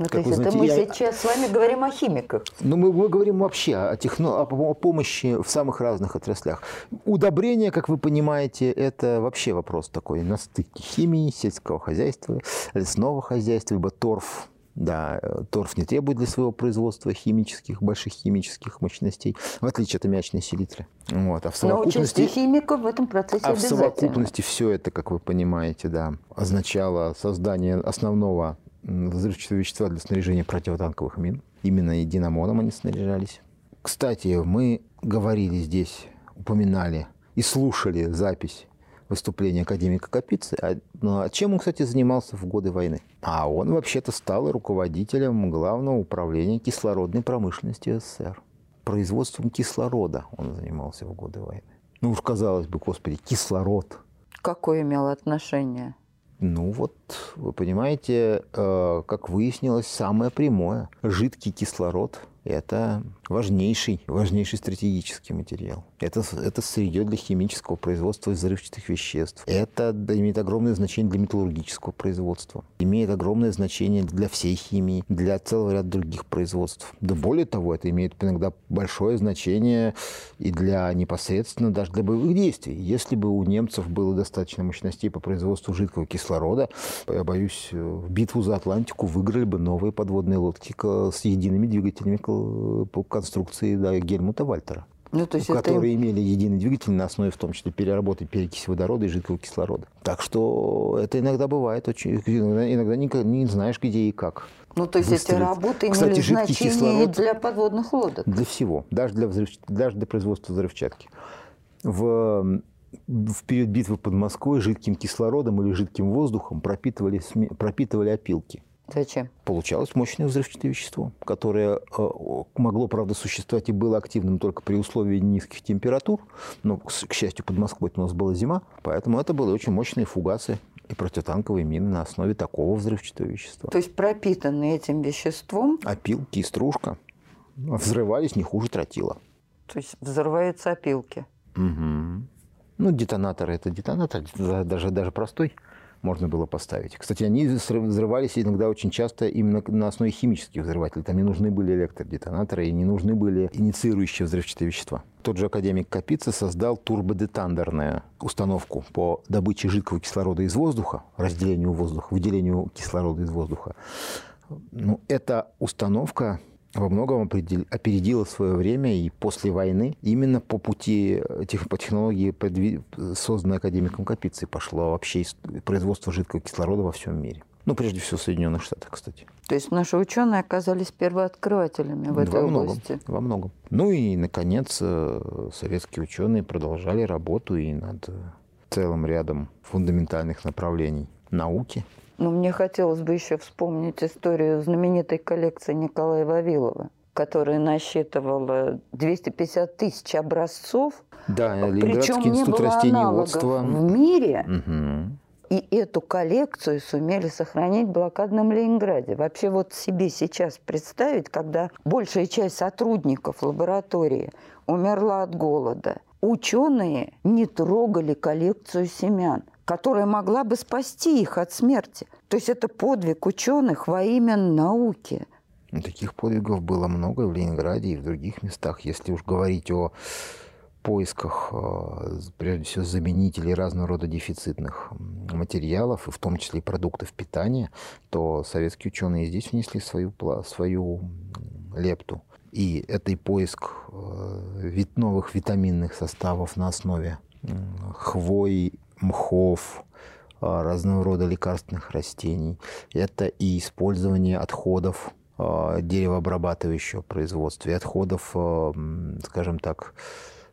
Ну, Как то есть вы это знаете, мы я- сейчас с вами говорим о химиках. Ну, мы, мы говорим вообще о, техно, о пом- о помощи в самых разных отраслях. Удобрение, как вы понимаете, это вообще вопрос такой на стыке химии, сельского хозяйства, лесного хозяйства, ибо торф Да, э, торф не требует для своего производства химических, больших химических мощностей, в отличие от аммиачной селитры. Вот. А в Но участие химика в этом процессе А в совокупности все это, как вы понимаете, да, означало создание основного взрывчатого вещества для снаряжения противотанковых мин. Именно единомоном они снаряжались. Кстати, мы говорили здесь, упоминали и слушали запись выступления академика Капицы. А, ну, а чем он, кстати, занимался в годы войны? А он вообще-то стал руководителем главного управления кислородной промышленности СССР. Производством кислорода он занимался в годы войны. Ну уж казалось бы, господи, кислород. Какое имело отношение? Ну вот, вы понимаете, э, как выяснилось, самое прямое. Жидкий кислород – это важнейший, важнейший стратегический материал. Это, это сырье для химического производства взрывчатых веществ. Это имеет огромное значение для металлургического производства. Имеет огромное значение для всей химии, для целого ряда других производств. Да более того, это имеет иногда большое значение и для непосредственно даже для боевых действий. Если бы у немцев было достаточно мощностей по производству жидкого кислорода, я боюсь, в битву за Атлантику выиграли бы новые подводные лодки с едиными двигателями конструкции да, Гельмута Вальтера. Ну, то есть которые это... имели единый двигатель на основе, в том числе, переработки перекиси водорода и жидкого кислорода. Так что это иногда бывает очень... Иногда, не, не знаешь, где и как. Ну, то есть выстрелить. эти работы имели Кстати, значение кислород для подводных лодок? Для всего. Даже для, взрыв... даже для производства взрывчатки. В в период битвы под Москвой жидким кислородом или жидким воздухом пропитывали, пропитывали опилки. Зачем? Получалось мощное взрывчатое вещество, которое э, могло, правда, существовать и было активным только при условии низких температур. Но, к счастью, под Москвой у нас была зима, поэтому это были очень мощные фугасы и противотанковые мины на основе такого взрывчатого вещества. То есть пропитанные этим веществом? Опилки и стружка взрывались не хуже тротила. То есть взрываются опилки? Угу. Ну, детонатор – это детонатор, даже, даже простой – можно было поставить. Кстати, они взрывались иногда очень часто именно на основе химических взрывателей. Там не нужны были электродетонаторы и не нужны были инициирующие взрывчатые вещества. Тот же академик Капица создал турбодетандерную установку по добыче жидкого кислорода из воздуха, разделению воздуха, выделению кислорода из воздуха. Ну, эта установка во многом опередила свое время и после войны именно по пути по технологии, созданной академиком Капицей, пошло вообще производство жидкого кислорода во всем мире. Ну, прежде всего, в Соединенных Штатах, кстати. То есть наши ученые оказались первооткрывателями в этой во многом, области? Во многом. Ну и, наконец, э, советские ученые продолжали работу и над целым рядом фундаментальных направлений науки, но мне хотелось бы еще вспомнить историю знаменитой коллекции Николая Вавилова, которая насчитывала 250 тысяч образцов. Да, не институт растениеводства. в мире. Угу. И эту коллекцию сумели сохранить в блокадном Ленинграде. Вообще вот себе сейчас представить, когда большая часть сотрудников лаборатории умерла от голода, ученые не трогали коллекцию семян которая могла бы спасти их от смерти. То есть это подвиг ученых во имя науки. Ну, таких подвигов было много в Ленинграде и в других местах. Если уж говорить о поисках, э, прежде всего, заменителей разного рода дефицитных материалов, и в том числе и продуктов питания, то советские ученые здесь внесли свою, свою лепту. И это и поиск э, новых витаминных составов на основе хвои мхов, а, разного рода лекарственных растений. Это и использование отходов а, деревообрабатывающего производства и отходов, а, скажем так,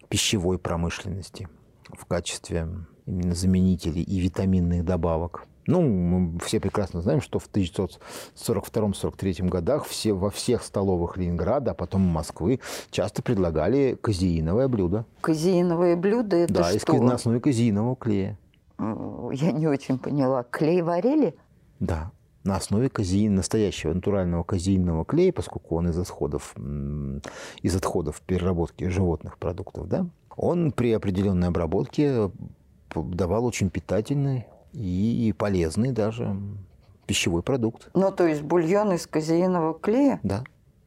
пищевой промышленности в качестве именно заменителей и витаминных добавок. Ну, мы все прекрасно знаем, что в 1942-43 годах все, во всех столовых Ленинграда, а потом Москвы часто предлагали казеиновое блюдо. Казеиновое блюдо это да, что? Да, на основе казеинового клея. Я не очень поняла. Клей варили? Да, на основе казеин, настоящего натурального казеинного клея, поскольку он из отходов, из отходов переработки животных продуктов, да, он при определенной обработке давал очень питательный и полезный даже пищевой продукт. Ну, то есть бульон из казеинового клея? Да,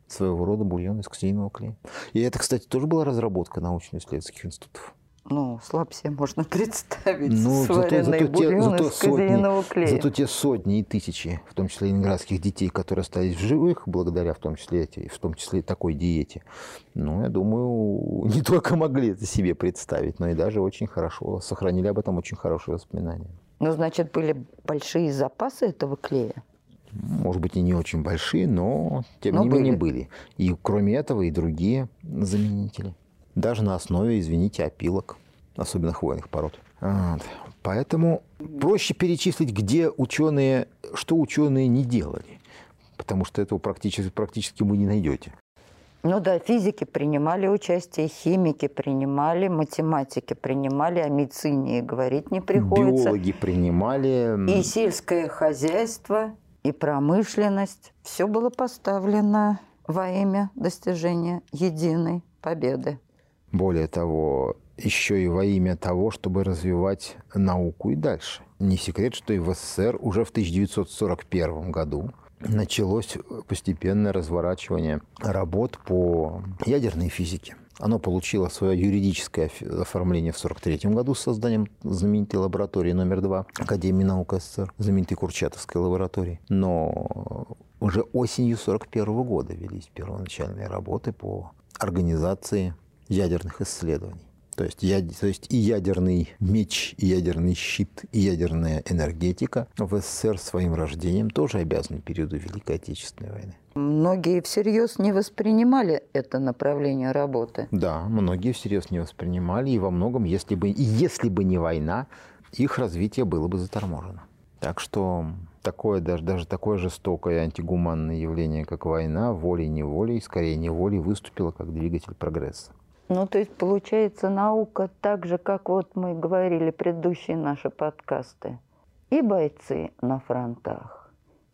своего рода бульон из казеинового клея. И это, кстати, тоже была разработка научно-исследовательских институтов. Ну, слаб себе можно представить Ну, зато, сваренный зато, те, бульон зато, из сотни, клея. зато те сотни и тысячи, в том числе ленинградских детей, которые остались в живых, благодаря в том числе, эти, в том числе такой диете, ну, я думаю, не только могли это себе представить, но и даже очень хорошо, сохранили об этом очень хорошие воспоминания. Ну, значит, были большие запасы этого клея. Может быть, и не очень большие, но тем Но не менее были. были. И кроме этого, и другие заменители. Даже на основе, извините, опилок, особенно хвойных пород. Вот. Поэтому проще перечислить, где ученые, что ученые не делали. Потому что этого практически, практически вы не найдете. Ну да, физики принимали участие, химики принимали, математики принимали, о медицине говорить не приходится. Биологи принимали. И сельское хозяйство, и промышленность. Все было поставлено во имя достижения единой победы. Более того, еще и во имя того, чтобы развивать науку и дальше. Не секрет, что и в СССР уже в 1941 году началось постепенное разворачивание работ по ядерной физике. Оно получило свое юридическое оформление в 1943 году с созданием знаменитой лаборатории номер два Академии наук СССР, знаменитой Курчатовской лаборатории. Но уже осенью 1941 года велись первоначальные работы по организации ядерных исследований. То есть, я, то есть и ядерный меч, и ядерный щит, и ядерная энергетика в СССР своим рождением тоже обязаны периоду Великой Отечественной войны. Многие всерьез не воспринимали это направление работы. Да, многие всерьез не воспринимали, и во многом, если бы, если бы не война, их развитие было бы заторможено. Так что такое, даже, даже такое жестокое антигуманное явление, как война, волей-неволей, скорее неволей, выступило как двигатель прогресса. Ну, то есть, получается, наука так же, как вот мы говорили предыдущие наши подкасты. И бойцы на фронтах,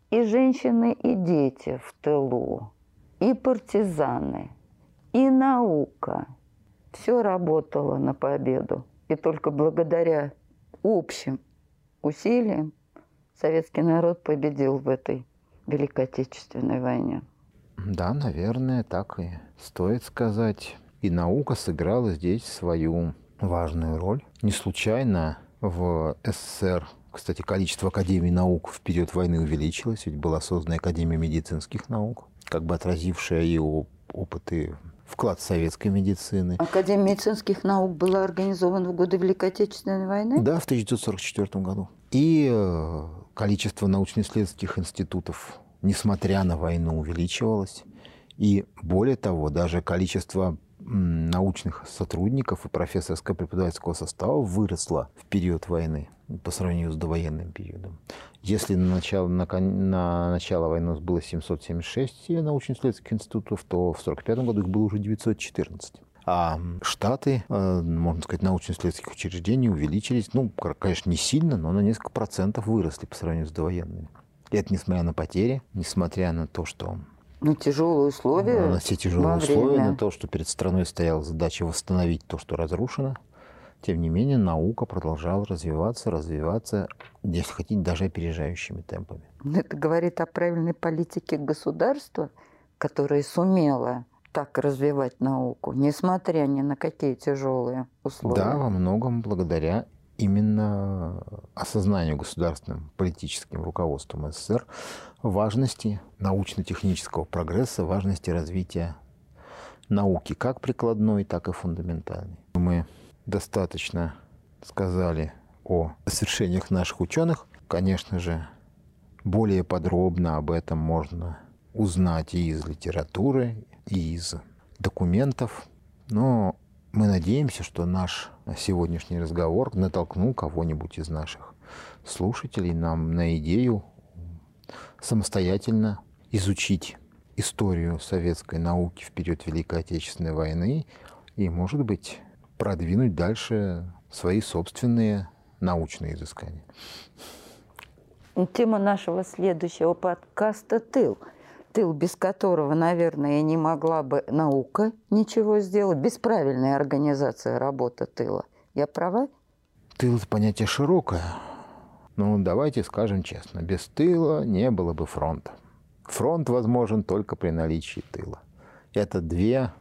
и женщины, и дети в тылу, и партизаны, и наука. Все работало на победу. И только благодаря общим усилиям советский народ победил в этой Великой Отечественной войне. Да, наверное, так и стоит сказать. И наука сыграла здесь свою важную роль. Не случайно в СССР, кстати, количество академий наук в период войны увеличилось, ведь была создана Академия медицинских наук, как бы отразившая и опыты вклад советской медицины. Академия медицинских наук была организована в годы Великой Отечественной войны? Да, в 1944 году. И э, количество научно-исследовательских институтов, несмотря на войну, увеличивалось. И более того, даже количество научных сотрудников и профессорского преподавательского состава выросло в период войны по сравнению с довоенным периодом. Если на начало, на, на начало войны было 776 научно-исследовательских институтов, то в 1945 году их было уже 914. А штаты, э, можно сказать, научно-исследовательских учреждений увеличились, ну, конечно, не сильно, но на несколько процентов выросли по сравнению с довоенными. И это несмотря на потери, несмотря на то, что ну, тяжелые условия. На все тяжелые условия, на то, что перед страной стояла задача восстановить то, что разрушено. Тем не менее, наука продолжала развиваться, развиваться, если хотите, даже опережающими темпами. Это говорит о правильной политике государства, которое сумело так развивать науку, несмотря ни на какие тяжелые условия. Да, во многом благодаря именно осознанию государственным политическим руководством СССР важности научно-технического прогресса, важности развития науки, как прикладной, так и фундаментальной. Мы достаточно сказали о свершениях наших ученых. Конечно же, более подробно об этом можно узнать и из литературы, и из документов. Но мы надеемся, что наш сегодняшний разговор натолкнул кого-нибудь из наших слушателей нам на идею самостоятельно изучить историю советской науки в период Великой Отечественной войны и, может быть, продвинуть дальше свои собственные научные изыскания. Тема нашего следующего подкаста «Тыл» тыл, без которого, наверное, не могла бы наука ничего сделать, без правильной организации работы тыла. Я права? Тыл – понятие широкое. Ну, давайте скажем честно, без тыла не было бы фронта. Фронт возможен только при наличии тыла. Это две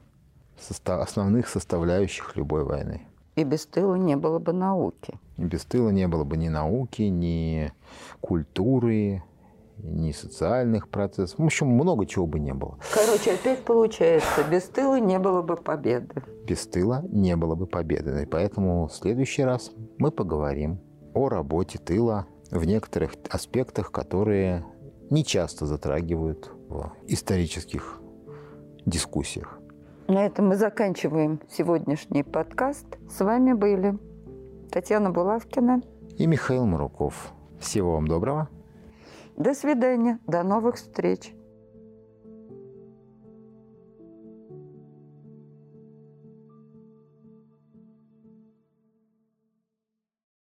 основных составляющих любой войны. И без тыла не было бы науки. Без тыла не было бы ни науки, ни культуры, ни социальных процессов. В общем, много чего бы не было. Короче, опять получается, без тыла не было бы победы. Без тыла не было бы победы. И поэтому в следующий раз мы поговорим о работе тыла в некоторых аспектах, которые не часто затрагивают в исторических дискуссиях. На этом мы заканчиваем сегодняшний подкаст. С вами были Татьяна Булавкина и Михаил Маруков. Всего вам доброго. До свидания. До новых встреч.